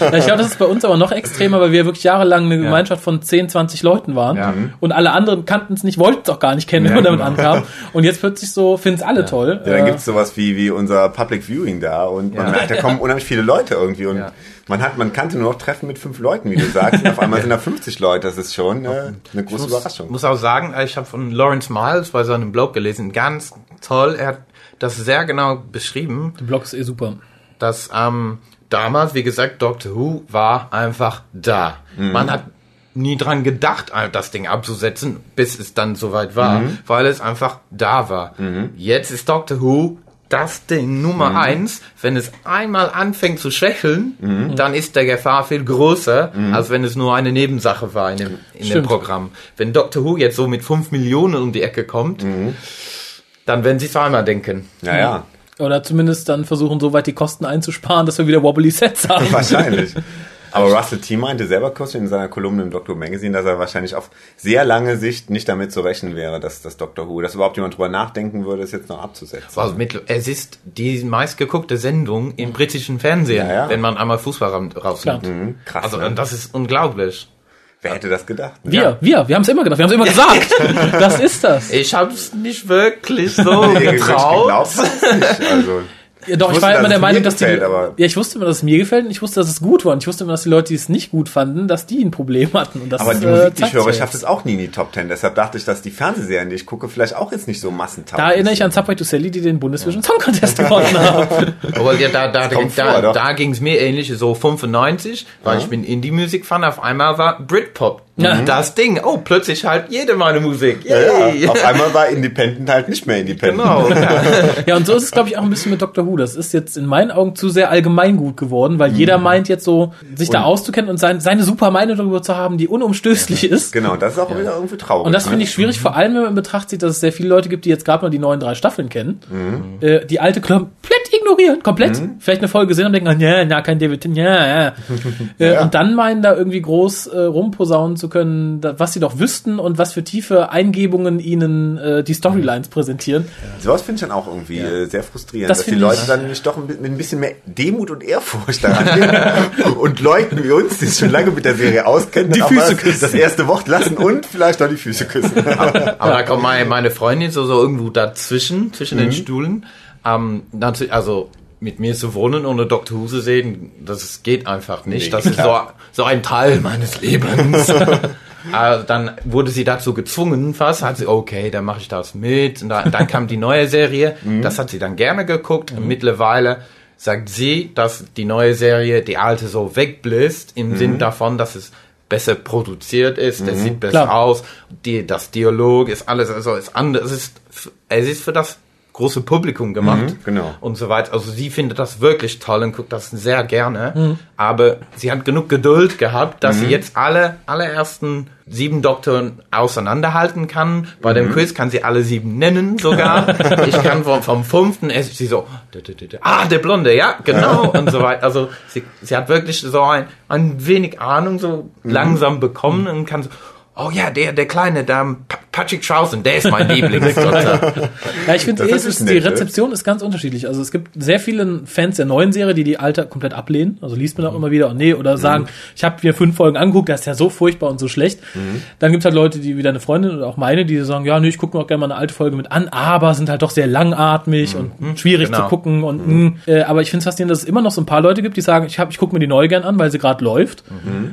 Ja, ich glaube, das ist bei uns aber noch extremer, weil wir wirklich jahrelang eine Gemeinschaft von 10, 20 Leuten waren Ja. und alle anderen kannten es nicht, wollten es auch gar nicht kennen, wenn Ja, man damit genau. ankam. Und jetzt plötzlich so, finden es alle toll. Ja, dann Äh, gibt's sowas wie, wie unser Public Viewing da und man Ja. merkt, da kommen unheimlich viele Leute irgendwie und Ja. man hat, man kannte nur noch Treffen mit fünf Leuten, wie du sagst, und auf einmal sind da 50 Leute, das ist schon äh, eine große muss, Überraschung. muss auch sagen, ich habe von Lawrence Miles bei seinem Blog gelesen, ganz toll, er hat das sehr genau beschrieben, der Blog ist eh super. dass ähm, damals, wie gesagt, Doctor Who war einfach da. Man hat nie dran gedacht, das Ding abzusetzen, bis es dann soweit war, weil es einfach da war. Jetzt ist Doctor Who das Ding Nummer eins. Wenn es einmal anfängt zu schwächeln, dann ist der Gefahr viel größer, als wenn es nur eine Nebensache war in dem, in dem. Programm. Wenn Doctor Who jetzt so mit 5 Millionen um die Ecke kommt, dann werden sie zweimal denken. Ja, ja, Oder zumindest dann versuchen, so weit die Kosten einzusparen, dass wir wieder Wobbly Sets haben. wahrscheinlich. Aber Russell T. meinte selber kurz in seiner Kolumne im Doctor Magazine, dass er wahrscheinlich auf sehr lange Sicht nicht damit zu rechnen wäre, dass das Doctor Who, dass überhaupt jemand drüber nachdenken würde, es jetzt noch abzusetzen. Also mit, es ist die meistgeguckte Sendung im britischen Fernsehen, Ja, ja. wenn man einmal Fußball ra- rausnimmt. Mhm, krass, Also ne? und das ist unglaublich. Wer hätte das gedacht? ne? Wir, wir, wir haben es immer gedacht, wir haben es immer gesagt. das ist das. Ich hab's nicht wirklich so getraut. es nicht? Also, Ja, doch, ich, wusste, war ja immer dass der es Meinung, mir dass die. gefällt, aber- ja, ich wusste immer, dass es mir gefällt und ich wusste, dass es gut war. Und ich wusste immer, dass die Leute, die es nicht gut fanden, dass die ein Problem hatten. Und das, aber die äh, Musik, die ich höre, ja schafft jetzt. es auch nie in die Top Ten. Deshalb dachte ich, dass die Fernsehserien, die ich gucke, vielleicht auch jetzt nicht so massentauglich Da erinnere ich an Subway to Sally, die den Bundesvision Song Contest gewonnen haben. Aber ja, da, da, da, doch. da ging's mir ähnlich, so 95, weil ich bin Indie-Musik-Fan, auf einmal war Britpop Ja. das Ding. Oh, plötzlich halt jede meine Musik. Ja, ja. Auf einmal war Independent halt nicht mehr Independent. Genau. Ja, und so ist es, glaube ich, auch ein bisschen mit Doctor Who. Das ist jetzt in meinen Augen zu sehr allgemeingut geworden, weil jeder meint jetzt so, sich da Und- auszukennen und sein, seine super Meinung darüber zu haben, die unumstößlich ist. Genau, das ist auch wieder irgendwie traurig. Und das ne? finde ich schwierig, vor allem wenn man in Betracht zieht, dass es sehr viele Leute gibt, die jetzt gerade mal die neuen drei Staffeln kennen, äh, die alte komplett ignorieren, komplett, vielleicht eine Folge sehen und denken, ah, ja, ja, kein David, Tennant, ja, ja. Äh, Ja. Und dann meinen, da irgendwie groß äh, rumposaunen zu können, da, was sie doch wüssten und was für tiefe Eingebungen ihnen äh, die Storylines präsentieren. Sowas finde ich dann auch irgendwie äh, sehr frustrierend, Das dass die Leute ich- dann nicht doch mit ein bisschen mehr Demut und Ehrfurcht daran gehen und Leuten wie uns, die sich schon lange mit der Serie auskennen, Die auch Füße küssen. das erste Wort lassen und vielleicht noch die Füße küssen. Aber da kommt meine, meine Freundin so, so irgendwo dazwischen, zwischen Mhm. den Stühlen. Ähm, natürlich, also mit mir zu wohnen ohne Dr. Who zu sehen, das geht einfach nicht. Nee, das ist so, so ein Teil meines Lebens. Also dann wurde sie dazu gezwungen, fast hat sie, okay, dann mache ich das mit. Und dann, dann kam die neue Serie, Mhm. das hat sie dann gerne geguckt. Und mittlerweile sagt sie, dass die neue Serie die alte so wegbläst, im Mhm. Sinn davon, dass es besser produziert ist, es sieht besser Klar. aus, die, das Dialog ist alles, also ist anders, es ist, es ist für das große Publikum gemacht Mhm, genau. und so weiter. Also sie findet das wirklich toll und guckt das sehr gerne. Mhm. Aber sie hat genug Geduld gehabt, dass sie jetzt alle allerersten sieben Doktoren auseinanderhalten kann. Bei dem Quiz kann sie alle sieben nennen sogar. ich kann vom, vom fünften, ist sie so, ah, der Blonde, ja, genau und so weiter. Also sie, sie hat wirklich so ein, ein wenig Ahnung so langsam bekommen und kann so, oh ja, der, der kleine, Pa- Patrick Troughton, der ist mein Lieblingsdoktor. Ja, ich finde, eh, die ne? Rezeption ist ganz unterschiedlich. Also es gibt sehr viele Fans der neuen Serie, die die alte komplett ablehnen. Also liest man auch immer wieder, oh nee, oder sagen, ich habe mir fünf Folgen angeguckt, das ist ja so furchtbar und so schlecht. Dann gibt's halt Leute, die wie deine Freundin oder auch meine, die sagen, ja, nee, ich gucke mir auch gerne mal eine alte Folge mit an, aber sind halt doch sehr langatmig und schwierig Genau. zu gucken. Und mh. äh, aber ich finde es faszinierend, dass es immer noch so ein paar Leute gibt, die sagen, ich, hab, ich gucke mir die neue gern an, weil sie gerade läuft.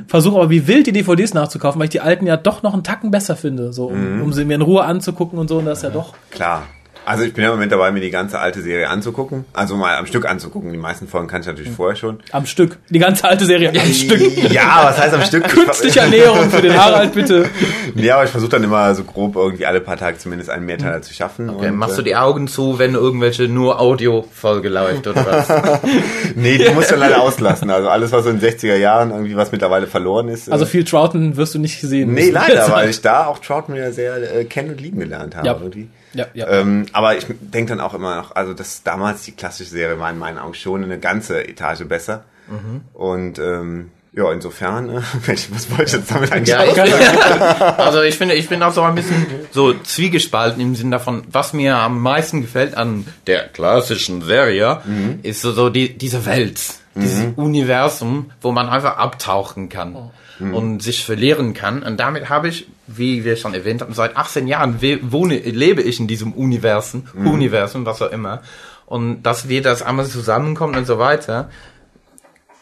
Versuche aber wie wild die DVDs nachzukaufen, weil ich die alten ja doch noch einen Tacken besser finde, so um, um sie mir in Ruhe anzugucken und so. Und das ist ja doch. Klar. Also ich bin ja im Moment dabei, mir die ganze alte Serie anzugucken. Also mal am Stück anzugucken. Die meisten Folgen kann ich natürlich vorher schon. Am Stück. Die ganze alte Serie am Stück. Ja, was heißt am Stück? Künstliche Ernährung für den Harald, bitte. Ja, aber ich versuche dann immer so grob irgendwie alle paar Tage zumindest einen Mehrteiler zu schaffen. Okay, und, machst du äh, die Augen zu, wenn irgendwelche nur Audio-Folge läuft oder was? Nee, die musst du leider auslassen. Also alles, was so in den 60er Jahren irgendwie was mittlerweile verloren ist. äh, Also viel Trouten wirst du nicht sehen. Nee, leider, weil ich da auch Troutman ja sehr äh, kennen und lieben gelernt habe. Ja. Irgendwie. Ja, ja. Ähm, aber ich denke dann auch immer noch, also das damals die klassische Serie war in meinen Augen schon eine ganze Etage besser. Mhm. Und ähm, ja, insofern, äh, was wollte ich jetzt damit eigentlich Ja, sagen? ich, also ich finde, ich bin auch so ein bisschen so zwiegespalten im Sinn davon, was mir am meisten gefällt an der klassischen Serie, ist so, so die, diese Welt, dieses Universum, wo man einfach abtauchen kann und sich verlieren kann. Und damit habe ich, wie wir schon erwähnt haben, seit 18 Jahren wohne, lebe ich in diesem Universum, Universum, was auch immer. Und dass wir das einmal zusammenkommen und so weiter.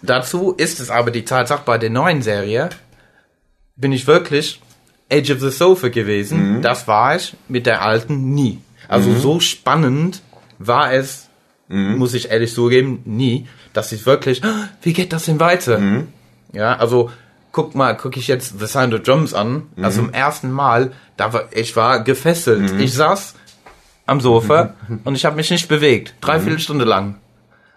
Dazu ist es aber die Tatsache bei der neuen Serie, bin ich wirklich Age of the Sofa gewesen. Das war ich mit der alten nie. Also so spannend war es, muss ich ehrlich zugeben, nie, dass ich wirklich, "Ah, wie geht das denn weiter? Ja, also guck mal, guck ich jetzt The Sound of Drums an. Also zum ersten Mal, da war, ich war gefesselt. Ich saß am Sofa und ich habe mich nicht bewegt, dreiviertel Stunde lang.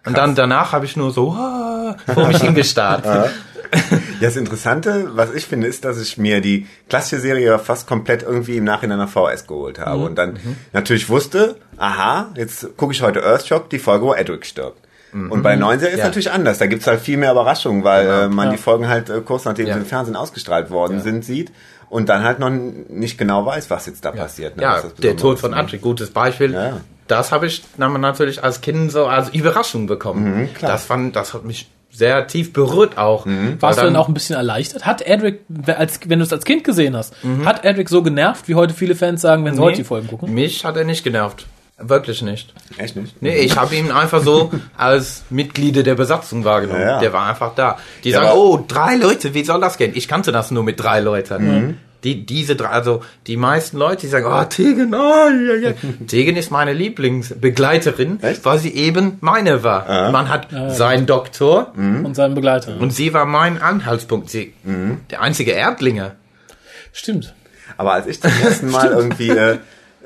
Und dann danach habe ich nur so ah, vor mich hingestarrt. Ja, das Interessante, was ich finde, ist, dass ich mir die klassische Serie fast komplett irgendwie im Nachhinein nach VS geholt habe und dann natürlich wusste, aha, jetzt gucke ich heute Earthshock, die Folge, wo Edric stirbt. Und bei 90er ist Ja. natürlich anders. Da gibt's halt viel mehr Überraschungen, weil Genau. äh, man Ja. die Folgen halt äh, kurz nachdem Ja. sie im Fernsehen ausgestrahlt worden sind, sieht und dann halt noch nicht genau weiß, was jetzt da passiert. ne? Ja, der Tod von ne? Adri, gutes Beispiel. Das habe ich dann natürlich als Kind so als Überraschung bekommen. Mhm, klar. Das fand, das hat mich sehr tief berührt auch. Mhm. Warst du Weil denn auch ein bisschen erleichtert? Hat Edric, als, wenn du es als Kind gesehen hast, hat Edric so genervt, wie heute viele Fans sagen, wenn sie heute die Folgen gucken? Mich hat er nicht genervt. Wirklich nicht. Echt nicht? Nee, ich habe ihn einfach so als Mitglieder der Besatzung wahrgenommen. Ja, ja. Der war einfach da. Die Ja, sagen, oh, drei Leute, wie soll das gehen? Ich kannte das nur mit drei Leuten. Die, diese drei, also die meisten Leute, die sagen, oh, Tegen, oh, ja, ja. Tegen ist meine Lieblingsbegleiterin, Echt? weil sie eben meine war. Man hat seinen Doktor Und seinen Begleiter. und sie war mein Anhaltspunkt. Sie, der einzige Erdlinge. Stimmt. Aber als ich zum ersten Mal irgendwie äh,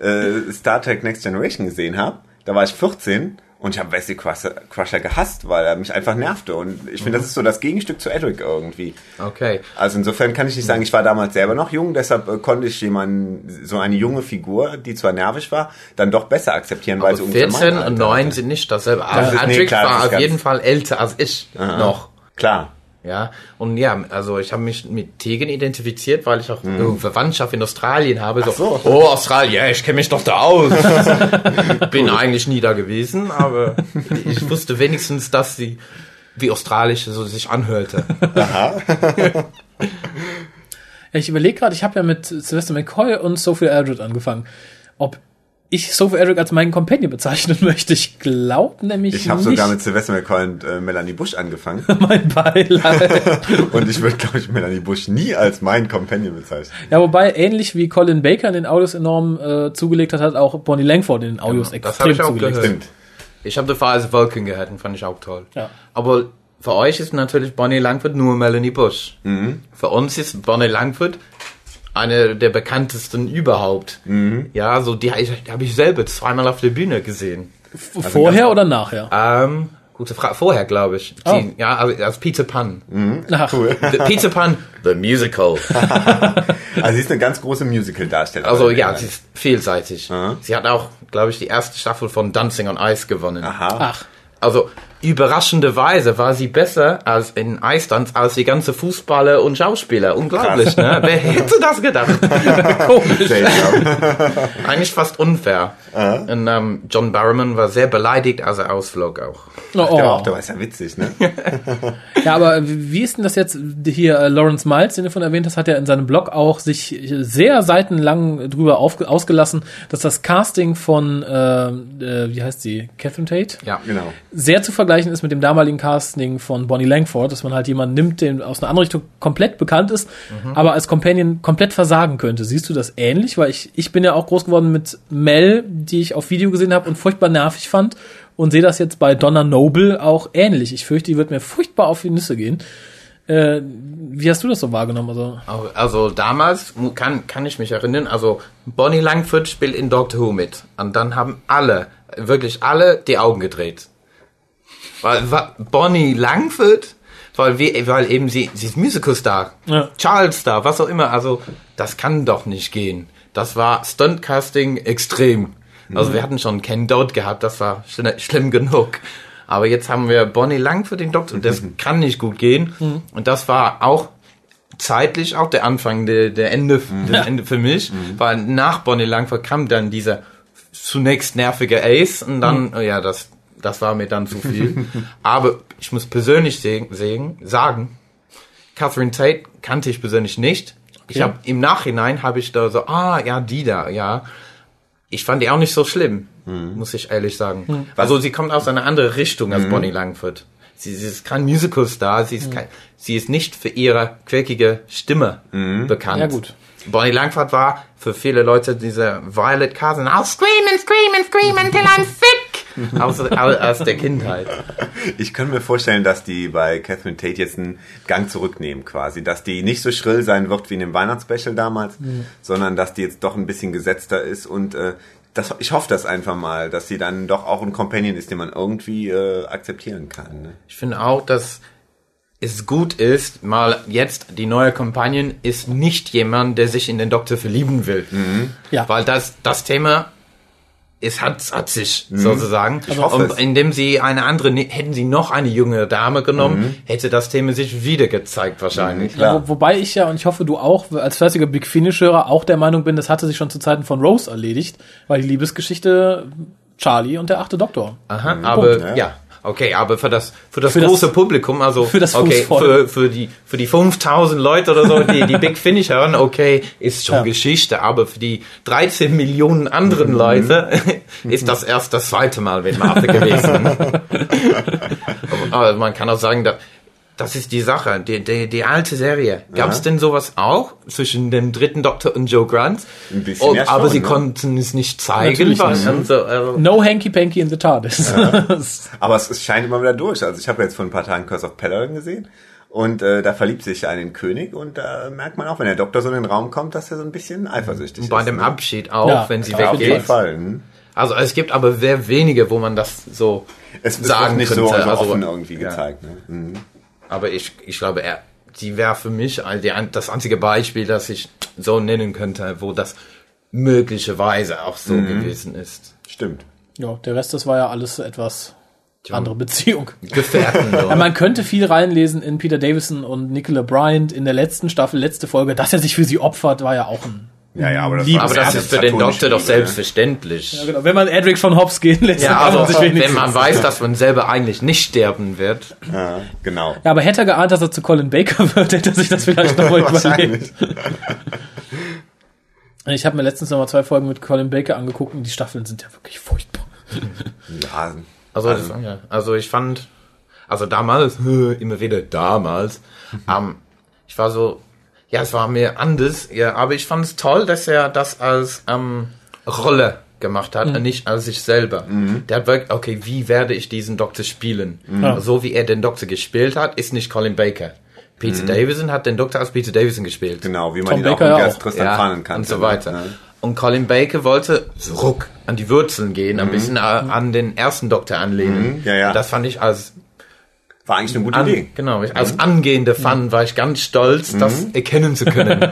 äh, Star Trek Next Generation gesehen habe, da war ich 14 und ich habe Wesley Crusher, Crusher gehasst, weil er mich einfach nervte. Und ich finde, das ist so das Gegenstück zu Edric irgendwie. Okay. Also insofern kann ich nicht sagen, ich war damals selber noch jung, deshalb äh, konnte ich jemanden, so eine junge Figur, die zwar nervig war, dann doch besser akzeptieren, weil Aber sie ungefähr 14 mein und Alter 9 hatte. sind nicht dasselbe. Das Also ist- nee, das war auf jeden Fall älter als ich noch. Klar. Ja, und ja, also ich habe mich mit Tegen identifiziert, weil ich auch äh, Verwandtschaft in Australien habe. So, Mhm. so. oh, Australien, ich kenne mich doch da aus. Bin eigentlich nie da gewesen, aber ich wusste wenigstens, dass sie wie australisch so sich anhörte. Ja, ich überlege gerade, ich habe ja mit Sylvester McCoy und Sophie Aldred angefangen. Ob ich Sophie Aldred als meinen Companion bezeichnen möchte. Ich glaube nämlich Ich habe sogar mit Sylvester McCoy und äh, Melanie Bush angefangen. mein Beileid. und ich würde, glaube ich, Melanie Bush nie als meinen Companion bezeichnen. ja, wobei ähnlich wie Colin Baker in den Audios enorm äh, zugelegt hat, hat auch Bonnie Langford in den Audios Genau, das hab extrem ich auch zugelegt. gehört. Stimmt. Ich habe The Fires Vulcan gehört und fand ich auch toll. Ja. Aber für euch ist natürlich Bonnie Langford nur Melanie Bush. Für uns ist Bonnie Langford eine der bekanntesten überhaupt. Ja, so die, die habe ich selber zweimal auf der Bühne gesehen. F- Vorher oder nachher? Ähm, gute Frage. Vorher, glaube ich. Oh. Ja, also als Peter Pan. Ach, The Peter Pan, the musical. Also sie ist eine ganz große Musical-Darstellerin. Also ja, sie ist vielseitig. Sie hat auch, glaube ich, die erste Staffel von Dancing on Ice gewonnen. Aha. Ach, Also überraschenderweise war sie besser als in Eisdance als die ganze Fußballer und Schauspieler. Unglaublich, ne? Wer hätte das gedacht? komisch. Eigentlich fast unfair. Und ähm, John Barrowman war sehr beleidigt, als er ausflog auch. Oh, Der war auch, oh. der war ja witzig, ne? Ja, aber wie ist denn das jetzt hier? Äh, Lawrence Miles, den du von erwähnt hast, hat ja in seinem Blog auch sich sehr seitenlang drüber ausgelassen, dass das Casting von, äh, äh, wie heißt sie, Catherine Tate? Ja. Genau. sehr zu vergleichen ist mit dem damaligen Casting von Bonnie Langford, dass man halt jemanden nimmt, der aus einer anderen Richtung komplett bekannt ist, aber als Companion komplett versagen könnte. Siehst du das ähnlich? Weil ich, ich bin ja auch groß geworden mit Mel, die ich auf Video gesehen habe und furchtbar nervig fand und sehe das jetzt bei Donna Noble auch ähnlich. Ich fürchte, die wird mir furchtbar auf die Nüsse gehen. Äh, wie hast du das so wahrgenommen? Also, Also damals kann, kann ich mich erinnern, also Bonnie Langford spielt in Doctor Who mit. Und dann haben alle, wirklich alle, die Augen gedreht. Weil, Bonnie Langford, weil, wir, weil eben sie, sie ist Musicalstar, Ja. Charles Star, was auch immer. Also das kann doch nicht gehen. Das war Stuntcasting extrem. Also wir hatten schon Ken Dodd gehabt, das war schli- schlimm genug. Aber jetzt haben wir Bonnie Langford, den Doktor, das kann nicht gut gehen. Und das war auch zeitlich auch der Anfang, der, der Ende, der Ende für mich, weil nach Bonnie Langford kam dann dieser zunächst nervige Ace und dann, oh ja, das, das war mir dann zu viel. Aber ich muss persönlich sehen, sagen, Catherine Tate kannte ich persönlich nicht. Ich habe im Nachhinein habe ich da so, ah ja, die da, ja. Ich fand die auch nicht so schlimm, muss ich ehrlich sagen. Also sie kommt aus einer anderen Richtung als Bonnie Langford. Sie, sie ist kein Musical-Star, sie ist kein, sie ist nicht für ihre quirkige Stimme bekannt. Ja, gut. Bonnie Langford war für viele Leute diese Violet Cousin, I'll scream and scream and scream until I'm sick, aus, aus, der Kindheit. Ich kann mir vorstellen, dass die bei Catherine Tate jetzt einen Gang zurücknehmen quasi, dass die nicht so schrill sein wird wie in dem Weihnachtsspecial damals, sondern dass die jetzt doch ein bisschen gesetzter ist und äh, das, ich hoffe das einfach mal, dass sie dann doch auch ein Companion ist, den man irgendwie äh, akzeptieren kann. Ne? Ich finde auch, dass es gut ist, mal jetzt die neue Companion ist nicht jemand, der sich in den Doktor verlieben will. Ja. Weil das, das Thema es hat, hat sich sozusagen. Ich hoffe und es. indem sie eine andere, hätten sie noch eine junge Dame genommen, hätte das Thema sich wieder gezeigt wahrscheinlich. Klar. Ja, wo, wobei ich ja, und ich hoffe, du auch, als fleißiger Big Finish-Hörer auch der Meinung bin, das hatte sich schon zu Zeiten von Rose erledigt, weil die Liebesgeschichte Charlie und der achte Doktor. Aha, aber ja. ja. Okay, aber für das für das Für das- große Publikum, also für das okay, für, für die für die 5000 Leute oder so, die die Big Finish hören, okay, ist schon Ja. Geschichte, aber für die 13 Millionen anderen Mhm. Leute ist das erst das zweite Mal mit Martha gewesen. aber, aber man kann auch sagen, dass das ist die Sache, die, die, die alte Serie. Gab es denn sowas auch zwischen dem dritten Doktor und Joe Grant? Ein bisschen Und, ja aber schon, sie ne? konnten es nicht zeigen. Natürlich weil- nicht. also, also, No Hanky Panky in the TARDIS. Aber es, es scheint immer wieder durch. Also ich habe jetzt vor ein paar Tagen Curse of Peladon gesehen und äh, da verliebt sich einen König und da merkt man auch, wenn der Doktor so in den Raum kommt, dass er so ein bisschen eifersüchtig bei ist. dem ne? Abschied auch, Ja, wenn sie Ja, auf jeden weggeht. Fall. hm. Also es gibt aber sehr wenige, wo man das so Es, es sagen wird nicht könnte. so, so also, offen irgendwie gezeigt. Ne? Mhm. Aber ich, ich glaube, er, die wäre für mich die, das einzige Beispiel, das ich so nennen könnte, wo das möglicherweise auch so gewesen ist. Stimmt. ja, der Rest, das war ja alles etwas andere Beziehung. Gefährten. So. Ja, man könnte viel reinlesen in Peter Davison und Nicola Bryant in der letzten Staffel, letzte Folge. Dass er sich für sie opfert, war ja auch ein Ja, ja, aber das, aber das ist für den Doktor doch selbstverständlich. Ja, genau. Wenn man Edric von Hobbs gehen lässt, Ja, also man sich wenn man weiß, dass man selber eigentlich nicht sterben wird. Ja, genau. ja, aber hätte er geahnt, dass er zu Colin Baker wird, hätte er sich das vielleicht nochmal überlegt. Wahrscheinlich. Ich habe mir letztens noch mal zwei Folgen mit Colin Baker angeguckt und die Staffeln sind ja wirklich furchtbar. Ja, Also, ja, also ich fand, also damals, immer wieder damals, ähm, ich war so, ja, es war mir anders, ja, aber ich fand es toll, dass er das als ähm, Rolle gemacht hat und nicht als sich selber. Der hat wirklich, okay, wie werde ich diesen Doktor spielen? Ja. So wie er den Doktor gespielt hat, ist nicht Colin Baker. Peter Davison hat den Doktor als Peter Davison gespielt. genau, wie man Tom ihn Baker auch ja als auch. Tristan fahren kann. und so weiter. Ne? Und Colin Baker wollte zurück an die Wurzeln gehen, ein bisschen äh, an den ersten Doktor anlehnen. Mhm, ja, ja. Und das fand ich als War eigentlich eine gute an, Idee. genau, ich, als angehende Fan war ich ganz stolz, das erkennen zu können.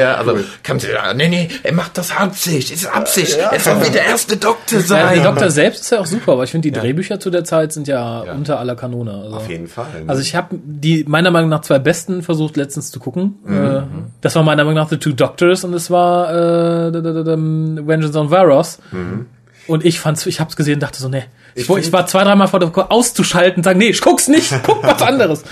ja, also kannst du ja, nee, nee, er macht das Absicht, ist Absicht, er soll wie der erste Doktor Ja, sein. der Doktor selbst ist ja auch super, aber ich finde, die Drehbücher zu der Zeit sind ja, unter aller Kanone. Also. Auf jeden Fall. ne? Also ich habe die meiner Meinung nach zwei besten versucht letztens zu gucken. Mhm. Äh, das war meiner Meinung nach The Two Doctors und es war äh, da- da- da- da- Vengeance on Varos. Mhm. Und ich fand's, ich hab's gesehen, und dachte so, nee. Ich, Ich ich war zwei, dreimal vor der auszuschalten, sagen, nee, ich guck's nicht, guck was anderes.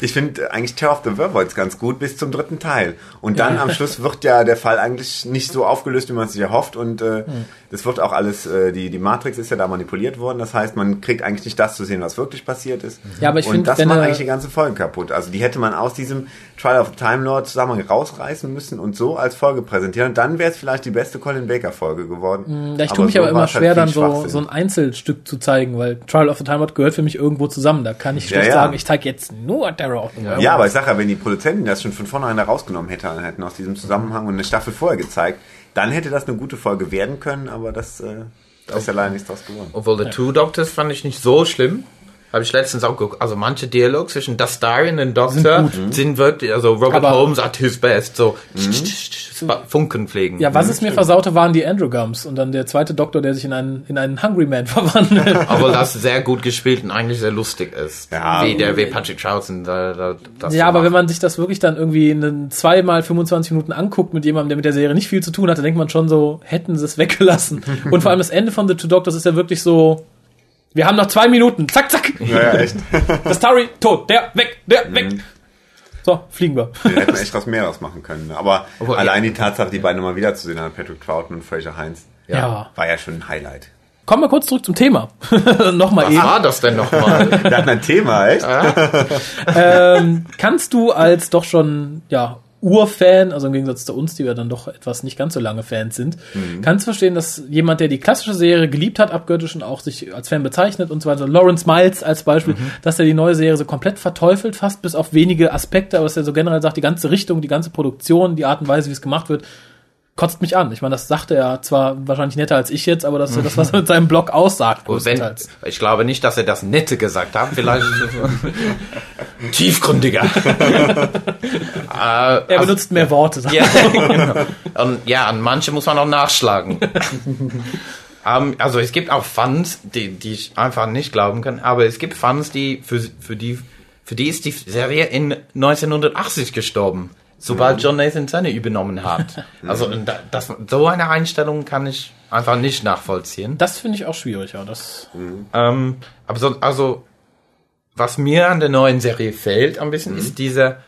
Ich finde eigentlich Terror of the Vervoids ganz gut bis zum dritten Teil. Und dann Ja. am Schluss wird ja der Fall eigentlich nicht so aufgelöst, wie man es sich erhofft. Und äh, das wird auch alles, äh, die, die Matrix ist ja da manipuliert worden. Das heißt, man kriegt eigentlich nicht das zu sehen, was wirklich passiert ist. Ja, aber ich Und find, das macht eigentlich die ganze Folge kaputt. Also die hätte man aus diesem Trial of the Time Lord Zusammenhang rausreißen müssen und so als Folge präsentieren. Und dann wäre es vielleicht die beste Colin Baker Folge geworden. Ja, ich tue mich aber so immer halt schwer, viel dann so, so ein Einzelstück zu zeigen, weil Trial of the Time Lord gehört für mich irgendwo zusammen. Da kann ich schlecht ja. sagen, ich zeige jetzt nur Terror of the Vervoids. Ja, aber ich sage ja, wenn die Produzenten das schon von vornherein da rausgenommen hätten, hätten aus diesem Zusammenhang und eine Staffel vorher gezeigt, dann hätte das eine gute Folge werden können, aber das, äh, da ist ja leider nichts draus geworden. Obwohl The Two Doctors fand ich nicht so schlimm. Habe ich letztens auch geguckt. Also manche Dialoge zwischen Dastarian und Doctor sind, wirklich, also Robert Aber- Holmes at his best, so Mhm. Funken pflegen. Ja, was es mir versaute, waren die Andrew Gums und dann der zweite Doktor, der sich in einen, in einen Hungry Man verwandelt. Aber das sehr gut gespielt und eigentlich sehr lustig ist. Ja. wie der, wie Patrick Troughton da, da, das Ja, so aber macht. wenn man sich das wirklich dann irgendwie in zweimal 25 Minuten anguckt mit jemandem, der mit der Serie nicht viel zu tun hat, dann denkt man schon so, hätten sie es weggelassen. Und vor allem das Ende von The Two Doctors ist ja wirklich so, wir haben noch zwei Minuten, zack, zack, Ja, ja, echt. das Tari, tot, der, weg, der, weg. So, fliegen wir. Da hätten wir echt was mehr machen können. ne? Aber Obwohl, allein die Tatsache, die beiden nochmal wiederzusehen haben, Patrick Troughton und Fraser Heinz, Ja. war ja schon ein Highlight. Kommen wir kurz zurück zum Thema. Nochmal Was eben. war das denn nochmal? Wir hatten ein Thema, echt? Ähm, kannst du als doch schon, ja, Urfan, also im Gegensatz zu uns, die wir dann doch etwas nicht ganz so lange Fans sind, kannst du verstehen, dass jemand, der die klassische Serie geliebt hat, abgöttisch und auch sich als Fan bezeichnet und so weiter, Lawrence Miles als Beispiel, dass er die neue Serie so komplett verteufelt, fast bis auf wenige Aspekte, aber dass er so generell sagt, die ganze Richtung, die ganze Produktion, die Art und Weise, wie es gemacht wird, kotzt mich an. Ich meine, das sagte er zwar wahrscheinlich netter als ich jetzt, aber das ist ja das, was er mit seinem Blog aussagt. Und wenn, ich glaube nicht, dass er das Nette gesagt hat. Vielleicht tiefgründiger. äh, Er benutzt mehr Worte. ja, genau. und, ja, und manche muss man auch nachschlagen. Ähm, also es gibt auch Fans, die, die ich einfach nicht glauben kann, aber es gibt Fans, die für, für die für die ist die Serie in 1980 gestorben, sobald John Nathan Tenney übernommen hat. Also das, so eine Einstellung kann ich einfach nicht nachvollziehen. Das finde ich auch schwierig, ja. Das, Ähm, aber so, also was mir an der neuen Serie fehlt ein bisschen, ist dieser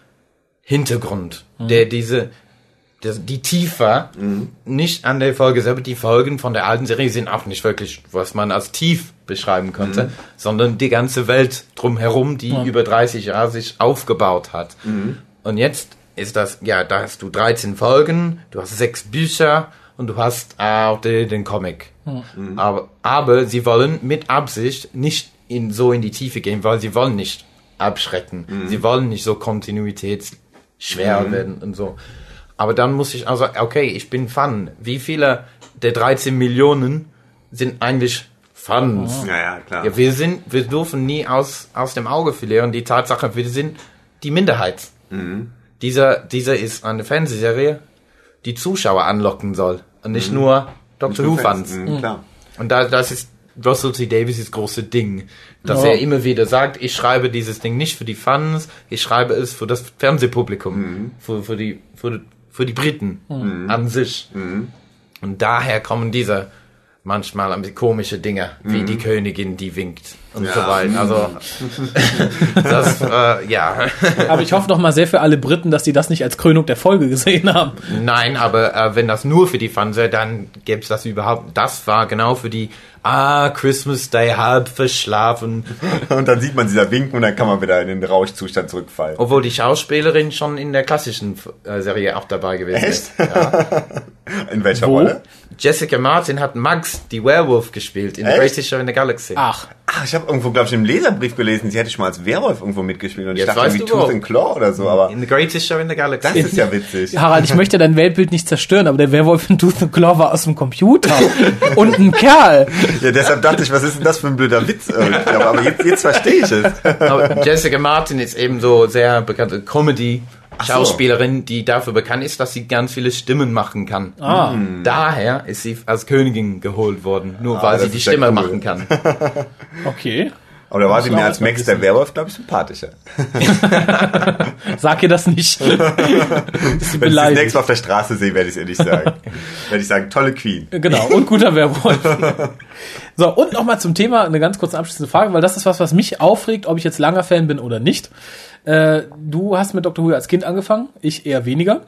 Hintergrund, der diese die Tiefe, nicht an der Folge selber, die Folgen von der alten Serie sind auch nicht wirklich, was man als tief beschreiben könnte, sondern die ganze Welt drumherum, die über 30 Jahre sich aufgebaut hat. Und jetzt ist das, ja, da hast du 13 Folgen, du hast sechs Bücher und du hast auch den, den Comic. Aber, aber sie wollen mit Absicht nicht in, so in die Tiefe gehen, weil sie wollen nicht abschrecken. Sie wollen nicht so kontinuitätsschwer werden und so. Aber dann muss ich also, okay, ich bin Fan. Wie viele der 13 Millionen sind eigentlich Fans? Ja, ja, klar. Ja, wir sind, wir dürfen nie aus, aus dem Auge verlieren die Tatsache, wir sind die Minderheit. Dieser, dieser ist eine Fernsehserie, die Zuschauer anlocken soll und nicht nur Doctor Who Fans. Mhm, klar. Und da, das ist Russell T. Davies große Ding, dass Ja. er immer wieder sagt, ich schreibe dieses Ding nicht für die Fans, ich schreibe es für das Fernsehpublikum, für, für die, für, für die Briten an sich. Und daher kommen diese manchmal komische Dinge, wie die Königin, die winkt und Ja. so weiter. Also, das, äh, ja. aber ich hoffe doch mal sehr für alle Briten, dass die das nicht als Krönung der Folge gesehen haben. Nein, aber äh, wenn das nur für die Fans wäre, dann gäbe es das überhaupt. Das war genau für die, ah, Christmas Day, halb verschlafen. Und dann sieht man dieser Winken und dann kann man wieder in den Rauschzustand zurückfallen. Obwohl die Schauspielerin schon in der klassischen äh, Serie auch dabei gewesen ist. Ja. In welcher Wo? Rolle? Jessica Martin hat Max, die Werewolf, gespielt in The Echt? Greatest Show in the Galaxy. Ach, Ach, ich habe irgendwo, glaube ich, im Leserbrief gelesen, sie hätte schon mal als Werwolf irgendwo mitgespielt. Und ich Jetzt dachte weißt irgendwie Tooth and Claw oder so, aber In The Greatest Show in the Galaxy. das ist ja witzig. Harald, ich möchte dein Weltbild nicht zerstören, aber der Werwolf in Tooth and Claw war aus dem Computer. Und ein Kerl. Ja, deshalb dachte ich, was ist denn das für ein blöder Witz? irgendwie? Aber, aber jetzt, jetzt verstehe ich es. Aber Jessica Martin ist eben so sehr bekannte Comedy. So. Schauspielerin, die dafür bekannt ist, dass sie ganz viele Stimmen machen kann. Ah. Daher ist sie als Königin geholt worden, nur weil das sie die Stimme cool. machen kann. Okay. Aber da war sie mir als Max der. Werwolf, glaube ich, sympathischer. Sag ihr das nicht. Das ist Wenn ich das nächste Mal auf der Straße sehe, werde ich es ihr nicht sagen. werde ich sagen, tolle Queen. Genau, und guter Werwolf. So, und nochmal zum Thema eine ganz kurze abschließende Frage, weil das ist was, was mich aufregt, ob ich jetzt langer Fan bin oder nicht. Äh, du hast mit Dr. Who als Kind angefangen, ich eher weniger.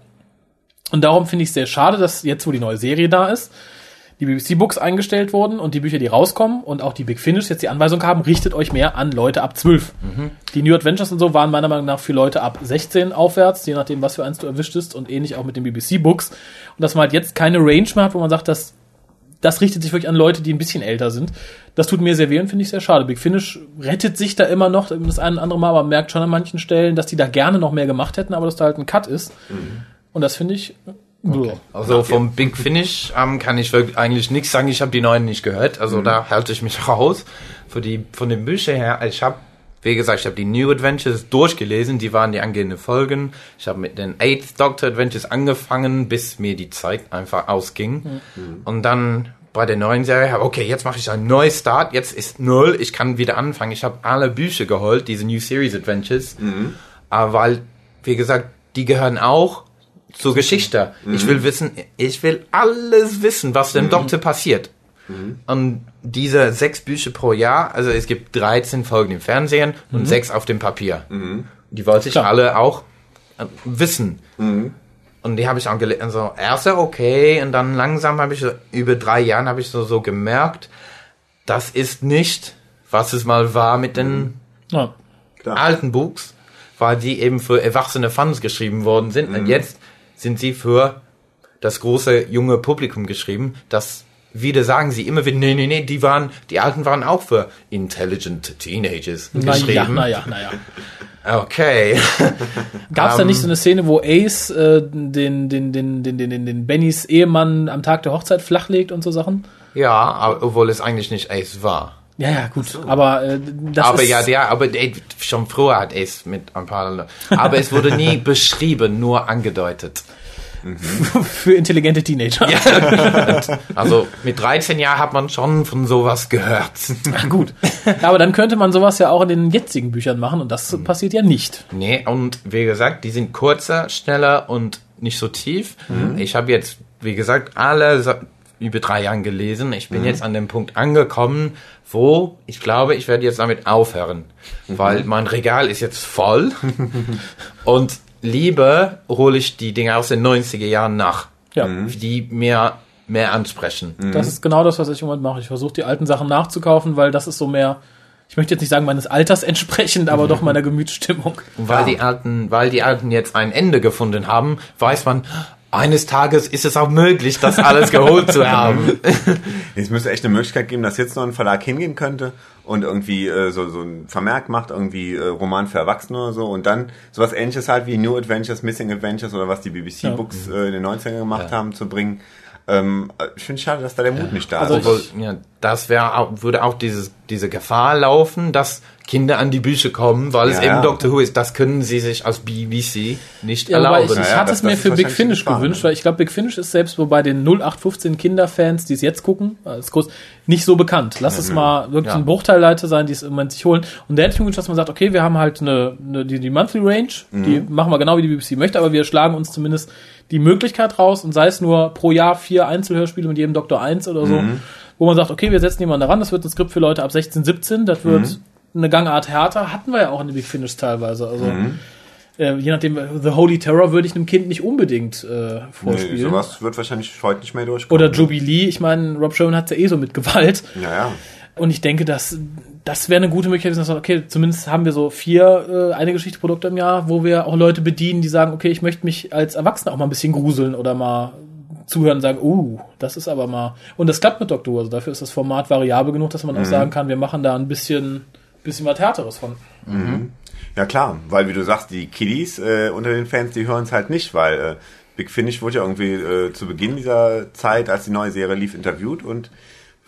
Und darum finde ich es sehr schade, dass jetzt, wo die neue Serie da ist, die BBC-Books eingestellt wurden und die Bücher, die rauskommen und auch die Big Finish jetzt die Anweisung haben, richtet euch mehr an Leute ab 12. Die New Adventures und so waren meiner Meinung nach für Leute ab 16 aufwärts, je nachdem, was für eins du erwischtest und ähnlich auch mit den BBC-Books. Und dass man halt jetzt keine Range mehr hat, wo man sagt, dass das richtet sich wirklich an Leute, die ein bisschen älter sind. Das tut mir sehr weh und finde ich sehr schade. Big Finish rettet sich da immer noch das eine oder andere Mal, aber man merkt schon an manchen Stellen, dass die da gerne noch mehr gemacht hätten, aber dass da halt ein Cut ist. Und das finde ich. Okay. Also vom Big Finish ähm, kann ich wirklich eigentlich nichts sagen. Ich habe die neuen nicht gehört, also da halte ich mich raus. Für die von den Büchern her, ich habe wie gesagt, ich habe die New Adventures durchgelesen, die waren die angehenden Folgen. Ich habe mit den Eighth Doctor Adventures angefangen, bis mir die Zeit einfach ausging. Und dann bei der neuen Serie, okay, jetzt mache ich einen neuen Start, jetzt ist null, ich kann wieder anfangen. Ich habe alle Bücher geholt, diese New Series Adventures, aber weil, wie gesagt, die gehören auch zur Geschichte. Ich will wissen, ich will alles wissen, was dem Doktor passiert. Und diese sechs Bücher pro Jahr, also es gibt 13 Folgen im Fernsehen und sechs auf dem Papier. Die wollte ich Klar. alle auch äh, wissen. Und die habe ich auch gelesen, so, erst so okay, und dann langsam habe ich so, über drei Jahren habe ich so, so gemerkt, das ist nicht, was es mal war mit den Ja. alten Books, weil die eben für erwachsene Fans geschrieben worden sind. Und jetzt sind sie für das große junge Publikum geschrieben. Das wieder sagen sie immer wieder, nee, nee, nee, die waren, die alten waren auch für intelligent Teenagers Naja, geschrieben. naja, naja. Okay. Gab es da Ähm, nicht so eine Szene, wo Ace äh, den, den, den, den, den, den, den Bennys Ehemann am Tag der Hochzeit flachlegt und so Sachen? ja, obwohl es eigentlich nicht Ace war. Ja, ja, gut. Aber äh, das aber ist, ja, ja, aber ey, schon früher hat Ace mit ein paar, aber es wurde nie beschrieben, nur angedeutet. Für intelligente Teenager. Also mit 13 Jahren hat man schon von sowas gehört. Ja, gut. Aber dann könnte man sowas ja auch in den jetzigen Büchern machen und das passiert ja nicht. Nee, und wie gesagt, die sind kurzer, schneller und nicht so tief. Ich habe jetzt, wie gesagt, alle Sa- über drei Jahren gelesen. Ich bin jetzt an dem Punkt angekommen, wo ich glaube, ich werde jetzt damit aufhören, weil mein Regal ist jetzt voll und lieber hole ich die Dinge aus den 90er Jahren nach, Ja. die mir mehr ansprechen. Das ist genau das, was ich im Moment mache. Ich versuche die alten Sachen nachzukaufen, weil das ist so mehr, ich möchte jetzt nicht sagen meines Alters entsprechend, aber doch meiner Gemütsstimmung. Und weil die Alten, weil die Alten jetzt ein Ende gefunden haben, weiß man, eines Tages ist es auch möglich, das alles geholt zu haben. Es müsste echt eine Möglichkeit geben, dass jetzt noch ein Verlag hingehen könnte und irgendwie äh, so, so ein Vermerk macht, irgendwie äh, Roman für Erwachsene oder so und dann sowas ähnliches halt wie New Adventures, Missing Adventures oder was die BBC-Books äh, in den 90ern gemacht haben, zu bringen. Ähm, ich finde schade, dass da der Mut nicht da Also ist. Obwohl, ja, das wäre auch, würde auch dieses, diese Gefahr laufen, dass Kinder an die Bücher kommen, weil es Ja, eben ja. Doctor Who ist. Das können sie sich als BBC nicht Ja, wobei erlauben. ich, ich Ja, hatte es mir für Big Finish Gefahr, gewünscht, ne? weil ich glaube, Big Finish ist selbst so bei den 0815 Kinderfans, die es jetzt gucken, als groß, nicht so bekannt. Lass es mal wirklich Ja. ein Bruchteil Leute sein, die es im Moment sich holen. Und da hätte ich mir gewünscht, dass man sagt, okay, wir haben halt eine, eine die, die Monthly Range, die machen wir genau wie die BBC möchte, aber wir schlagen uns zumindest die Möglichkeit raus und sei es nur pro Jahr vier Einzelhörspiele mit jedem Doktor 1 oder so, wo man sagt, okay, wir setzen jemanden daran, das wird ein Skript für Leute ab 16, 17, das wird eine Gangart härter, hatten wir ja auch in den Big Finish teilweise. Also äh, je nachdem, The Holy Terror würde ich einem Kind nicht unbedingt äh, Nee, vorspielen. sowas wird wahrscheinlich heute nicht mehr durchkommen. Oder Jubilee, ich meine, Rob Sherman hat ja eh so mit Gewalt. Ja, ja. Und ich denke, dass das wäre eine gute Möglichkeit, dass man sagt, okay, zumindest haben wir so vier äh, eine Geschichte-Produkte im Jahr, wo wir auch Leute bedienen, die sagen, okay, ich möchte mich als Erwachsener auch mal ein bisschen gruseln oder mal zuhören und sagen, uh, das ist aber mal. Und das klappt mit Doctor Who. Also dafür ist das Format variabel genug, dass man auch sagen kann, wir machen da ein bisschen, bisschen was Härteres von. Ja klar, weil wie du sagst, die Kiddies äh, unter den Fans, die hören es halt nicht, weil äh, Big Finish wurde ja irgendwie äh, zu Beginn dieser Zeit, als die neue Serie lief, interviewt und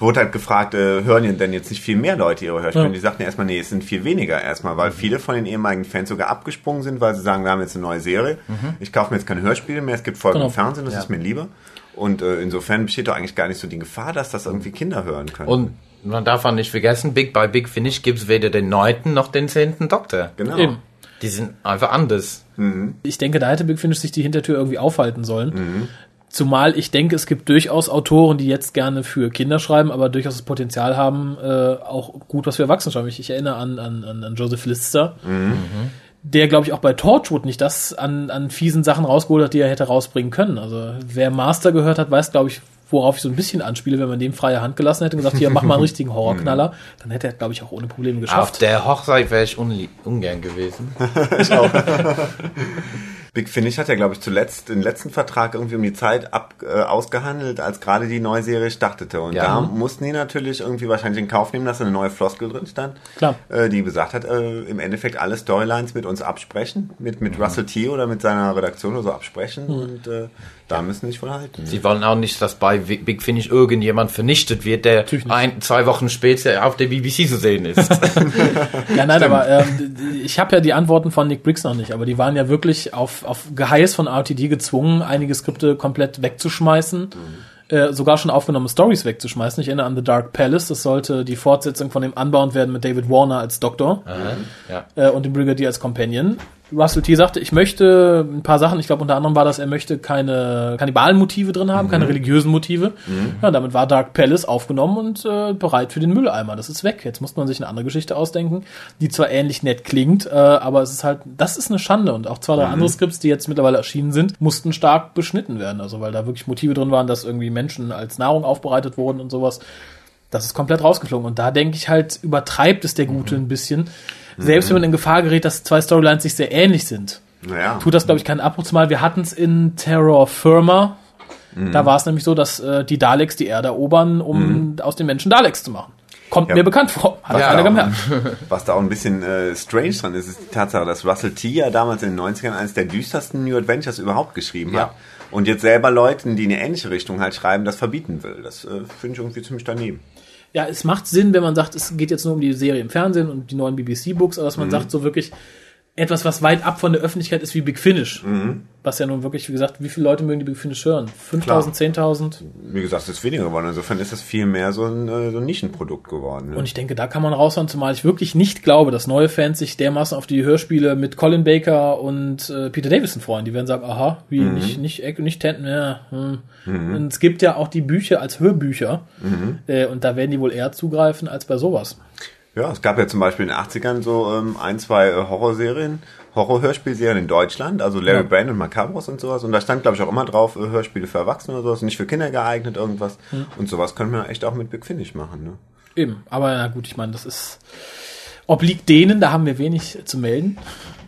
wurde halt gefragt, äh, hören denn jetzt nicht viel mehr Leute ihre Hörspiele? Ja. Und die sagten erstmal, nee, es sind viel weniger erstmal, weil viele von den ehemaligen Fans sogar abgesprungen sind, weil sie sagen, wir haben jetzt eine neue Serie, ich kaufe mir jetzt keine Hörspiele mehr, es gibt Folgen Genau. im Fernsehen, das ist mir lieber. Und äh, insofern besteht doch eigentlich gar nicht so die Gefahr, dass das irgendwie Kinder hören können. Und man darf auch nicht vergessen, Big bei Big Finish gibt's weder den neunten noch den zehnten Doktor. genau. Eben. Die sind einfach anders. Ich denke, da hätte Big Finish sich die Hintertür irgendwie aufhalten sollen. Zumal ich denke, es gibt durchaus Autoren, die jetzt gerne für Kinder schreiben, aber durchaus das Potenzial haben, äh, auch gut was für Erwachsene schreiben. Ich, ich erinnere an, an, an, Joseph Lister, der, glaube ich, auch bei Torchwood nicht das an, an fiesen Sachen rausgeholt hat, die er hätte rausbringen können. Also wer Master gehört hat, weiß, glaube ich, worauf ich so ein bisschen anspiele, wenn man dem freie Hand gelassen hätte und gesagt, hier, mach mal einen richtigen Horrorknaller, dann hätte er, glaube ich, auch ohne Probleme Auf geschafft. der Hochzeit wäre ich ungern gewesen. Big Finish hat ja, glaube ich, zuletzt den letzten Vertrag irgendwie um die Zeit ab, äh, ausgehandelt, als gerade die neue Serie startete. Und Ja. da mussten die natürlich irgendwie wahrscheinlich in Kauf nehmen, dass da eine neue Floskel drin stand. Klar. Äh, die besagt hat, äh, im Endeffekt alle Storylines mit uns absprechen, mit, mit Russell T. oder mit seiner Redaktion oder so absprechen. Und äh, da müssen sie sich wohl halten. Sie wollen auch nicht, dass bei Big Finish irgendjemand vernichtet wird, der ein, zwei Wochen später auf der BBC zu sehen ist. Ja, nein, aber ähm, ich habe ja die Antworten von Nick Briggs noch nicht, aber die waren ja wirklich auf, auf Geheiß von RTD gezwungen, einige Skripte komplett wegzuschmeißen. Äh, sogar schon aufgenommene Stories wegzuschmeißen. Ich erinnere an The Dark Palace, das sollte die Fortsetzung von dem Unbound werden mit David Warner als Doktor ja. äh, und dem Brigadier als Companion. Russell T. sagte, ich möchte ein paar Sachen, ich glaube unter anderem war das, er möchte keine Kannibalenmotive drin haben, keine religiösen Motive. Ja, damit war Dark Palace aufgenommen und äh, bereit für den Mülleimer. Das ist weg. Jetzt muss man sich eine andere Geschichte ausdenken, die zwar ähnlich nett klingt, äh, aber es ist halt, das ist eine Schande. Und auch zwei, drei andere Skripts, die jetzt mittlerweile erschienen sind, mussten stark beschnitten werden. Also weil da wirklich Motive drin waren, dass irgendwie Menschen als Nahrung aufbereitet wurden und sowas. Das ist komplett rausgeflogen. Und da denke ich halt, übertreibt es der Gute ein bisschen. Selbst wenn man in Gefahr gerät, dass zwei Storylines sich sehr ähnlich sind, Naja. tut das, glaube ich, keinen Abbruch. Zumal wir hatten es in Terror Firma. Da war es nämlich so, dass äh, die Daleks die Erde erobern, um aus den Menschen Daleks zu machen. Kommt Ja. mir bekannt vor. Hat Was, keiner da gemerkt. was da auch ein bisschen äh, strange dran ist, ist die Tatsache, dass Russell T. ja damals in den 90ern eines der düstersten New Adventures überhaupt geschrieben Ja. hat. Und jetzt selber Leuten, die in eine ähnliche Richtung halt schreiben, das verbieten will. Das äh, finde ich irgendwie ziemlich daneben. Ja, es macht Sinn, wenn man sagt, es geht jetzt nur um die Serie im Fernsehen und die neuen BBC-Books, aber dass man sagt, so wirklich, etwas, was weit ab von der Öffentlichkeit ist wie Big Finish. Was ja nun wirklich, wie gesagt, wie viele Leute mögen die Big Finish hören? 5000, 10.000? Wie gesagt, es ist weniger geworden. Insofern ist das viel mehr so ein, äh, so ein Nischenprodukt geworden. Ne? Und ich denke, da kann man raushauen, zumal ich wirklich nicht glaube, dass neue Fans sich dermaßen auf die Hörspiele mit Colin Baker und äh, Peter Davison freuen. Die werden sagen, aha, wie, nicht, nicht, Eck- nicht Tent mehr. Hm. Und es gibt ja auch die Bücher als Hörbücher. Äh, und da werden die wohl eher zugreifen als bei sowas. Ja, es gab ja zum Beispiel in den 80ern so ähm, ein, zwei äh, Horrorserien, Horror-Hörspielserien in Deutschland, also Larry Ja. Brand und Macabros und sowas. Und da stand, glaube ich, auch immer drauf, äh, Hörspiele für Erwachsene oder sowas, nicht für Kinder geeignet, irgendwas. Und sowas können wir echt auch mit Big Finish machen, ne? Eben, aber na gut, ich meine, das ist obliegt denen, da haben wir wenig zu melden.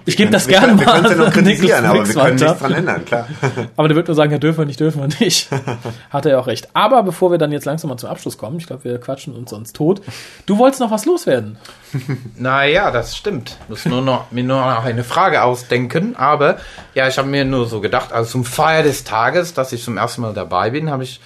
Ich gebe das wir gerne können, wir können es ja Nix- kritisieren, aber wir können weiter. nichts dran ändern, klar. Aber der wird nur sagen, ja, dürfen wir nicht, dürfen wir nicht. Hat er ja auch recht. Aber bevor wir dann jetzt langsam mal zum Abschluss kommen, ich glaube, wir quatschen uns sonst tot. Du wolltest noch was loswerden. Naja, das stimmt. Muss nur noch, mir nur noch eine Frage ausdenken. Aber ja, ich habe mir nur so gedacht, also zum Feier des Tages, dass ich zum ersten Mal dabei bin, habe ich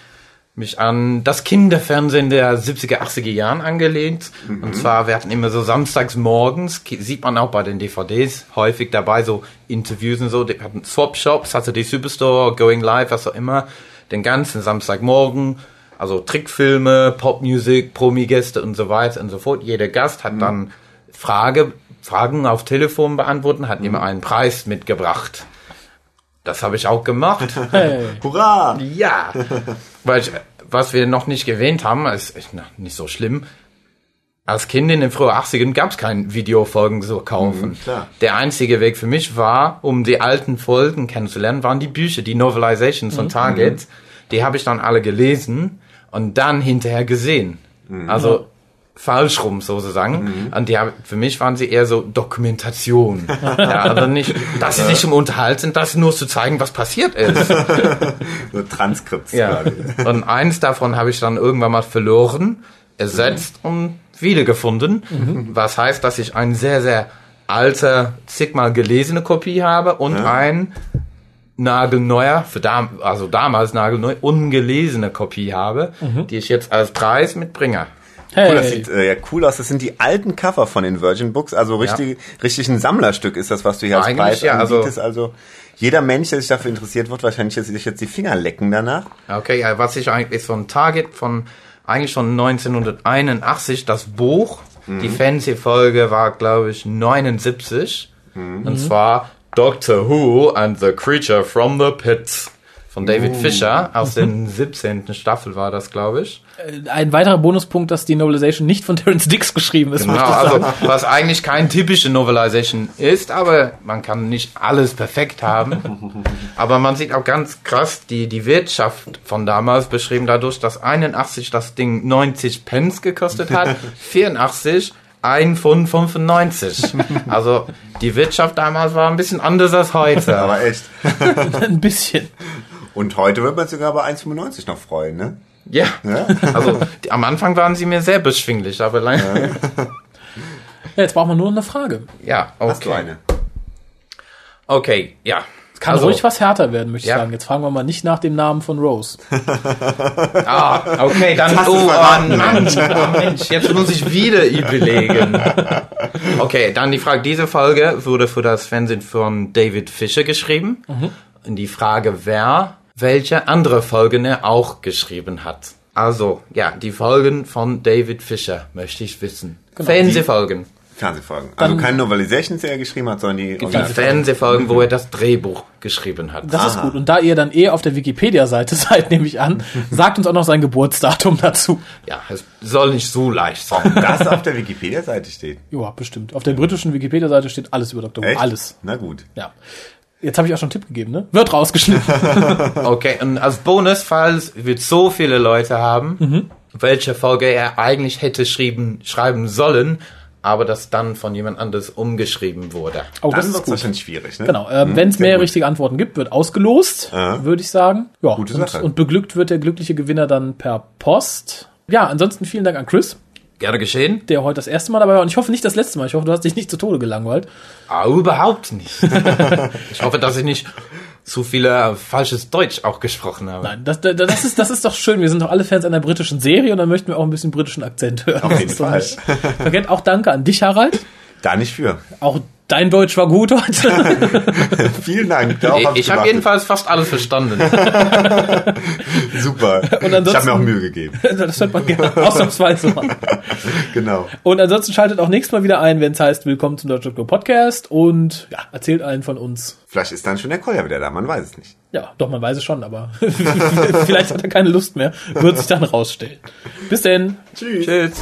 mich an das Kinderfernsehen der 70er, 80er Jahren angelehnt. Und zwar, wir hatten immer so samstags morgens, sieht man auch bei den DVDs häufig dabei, so Interviews und so. Wir hatten Swap-Shops, hatte die Superstore, Going Live, was auch immer, den ganzen Samstagmorgen. Also Trickfilme, Popmusik, Promi-Gäste und so weiter und so fort. Jeder Gast hat dann Frage, Fragen auf Telefon beantworten, hat immer einen Preis mitgebracht. Das habe ich auch gemacht. Hey. Hurra! Ja, weil ich, was wir noch nicht erwähnt haben, ist nicht so schlimm. Als Kind in den frühen 80ern gab es keine Videofolgen zu kaufen. klar. Der einzige Weg für mich war, um die alten Folgen kennenzulernen, waren die Bücher, die Novelizations von Target. Die habe ich dann alle gelesen und dann hinterher gesehen. Also falsch rum sozusagen. Und die, für mich waren sie eher so Dokumentation. ja, also nicht, dass sie sich um unterhalten, das nur zu zeigen, was passiert ist. So Transkripts Ja. Und eins davon habe ich dann irgendwann mal verloren, ersetzt und wiedergefunden. Was heißt, dass ich eine sehr, sehr alte, zigmal gelesene Kopie habe und ein nagelneuer, für dam also damals nagelneu, ungelesene Kopie habe, die ich jetzt als Preis mitbringe. Hey. Cool, das sieht äh, ja cool aus. Das sind die alten Cover von den Virgin Books. Also richtig, richtig ein Sammlerstück ist das, was du hier als Preis ja, also- anbietest. Also jeder Mensch, der sich dafür interessiert, wird wahrscheinlich jetzt, sich jetzt die Finger lecken danach. Okay, ja, was ich eigentlich ist von Target von eigentlich schon 1981 das Buch. Die Fernsehfolge war glaube ich 79 und zwar Doctor Who and the Creature from the Pit von David Fisher aus den 17. Staffel war das glaube ich. Ein weiterer Bonuspunkt, dass die Novelization nicht von Terence Dix geschrieben ist. Genau, also was eigentlich kein typische Novelization ist, aber man kann nicht alles perfekt haben. aber man sieht auch ganz krass die, die Wirtschaft von damals beschrieben dadurch, dass 81 das Ding 90 Pence gekostet hat, 84 ein Pfund 95. Also die Wirtschaft damals war ein bisschen anders als heute. Aber echt. ein bisschen. Und heute wird man sich sogar bei 1,95 noch freuen, ne? ja, also die, am Anfang waren sie mir sehr beschwinglich, aber leider. Ja, jetzt braucht man nur noch eine Frage. Ja, okay. Hast du eine? Okay, ja. Kann Also- ruhig was härter werden, möchte ich Ja. sagen. Jetzt fragen wir mal nicht nach dem Namen von Rose. Ah, okay, dann, oh, oh, Mann, oh, Mensch, jetzt muss ich wieder überlegen. Okay, dann die Frage, diese Folge wurde für das Fernsehen von David Fischer geschrieben. Und die Frage, wer welche andere Folgen er auch geschrieben hat. Also, ja, die Folgen von David Fischer möchte ich wissen. Fernsehfolgen. Fernsehfolgen. Also keine Novelizations, die er geschrieben hat, sondern die Die Original- Fernsehfolgen, wo er das Drehbuch geschrieben hat. Das ist gut. Und da ihr dann eh auf der Wikipedia-Seite seid, nehme ich an, sagt uns auch noch sein Geburtsdatum dazu. Ja, es soll nicht so leicht sein. Das auf der Wikipedia-Seite steht. Ja, bestimmt. Auf der britischen Wikipedia-Seite steht alles über Dr. Who. Echt? Alles. Na gut. Ja. Jetzt habe ich auch schon einen Tipp gegeben, ne? Wird rausgeschnitten. Okay, und als Bonus, falls wir so viele Leute haben, welche Folge er eigentlich hätte schreiben, schreiben sollen, aber das dann von jemand anders umgeschrieben wurde. Oh, Dann das ist wird es gut. wahrscheinlich schwierig, ne? Genau. Ähm, Wenn es mehr gut. richtige Antworten gibt, wird ausgelost, würde ich sagen. Ja, Gute und, Sache. und beglückt wird der glückliche Gewinner dann per Post. Ja, ansonsten vielen Dank an Chris, Gerne geschehen? der heute das erste Mal dabei war. Und ich hoffe nicht das letzte Mal. Ich hoffe, du hast dich nicht zu Tode gelangweilt. Ah, überhaupt nicht. ich hoffe, dass ich nicht zu viel äh, falsches Deutsch auch gesprochen habe. Nein, das, das, das, ist, das ist doch schön. Wir sind doch alle Fans einer britischen Serie und dann möchten wir auch ein bisschen britischen Akzent hören. Auf jeden Fall. Vergesst auch Danke an dich, Harald. Da nicht für. Auch Dein Deutsch war gut heute. Vielen Dank. Darauf Ich, hab ich habe jedenfalls fast alles verstanden. Super. Und ich habe mir auch Mühe gegeben. das hört man gerne. Ausnahmsweise mal. Genau. Und ansonsten schaltet auch nächstes Mal wieder ein, wenn es heißt, willkommen zum Deutschland Go Podcast und ja, erzählt allen von uns. Vielleicht ist dann schon der Kolja wieder da, man weiß es nicht. Ja, doch, man weiß es schon, aber vielleicht hat er keine Lust mehr. Wird sich dann rausstellen. Bis denn. Tschüss. Tschüss.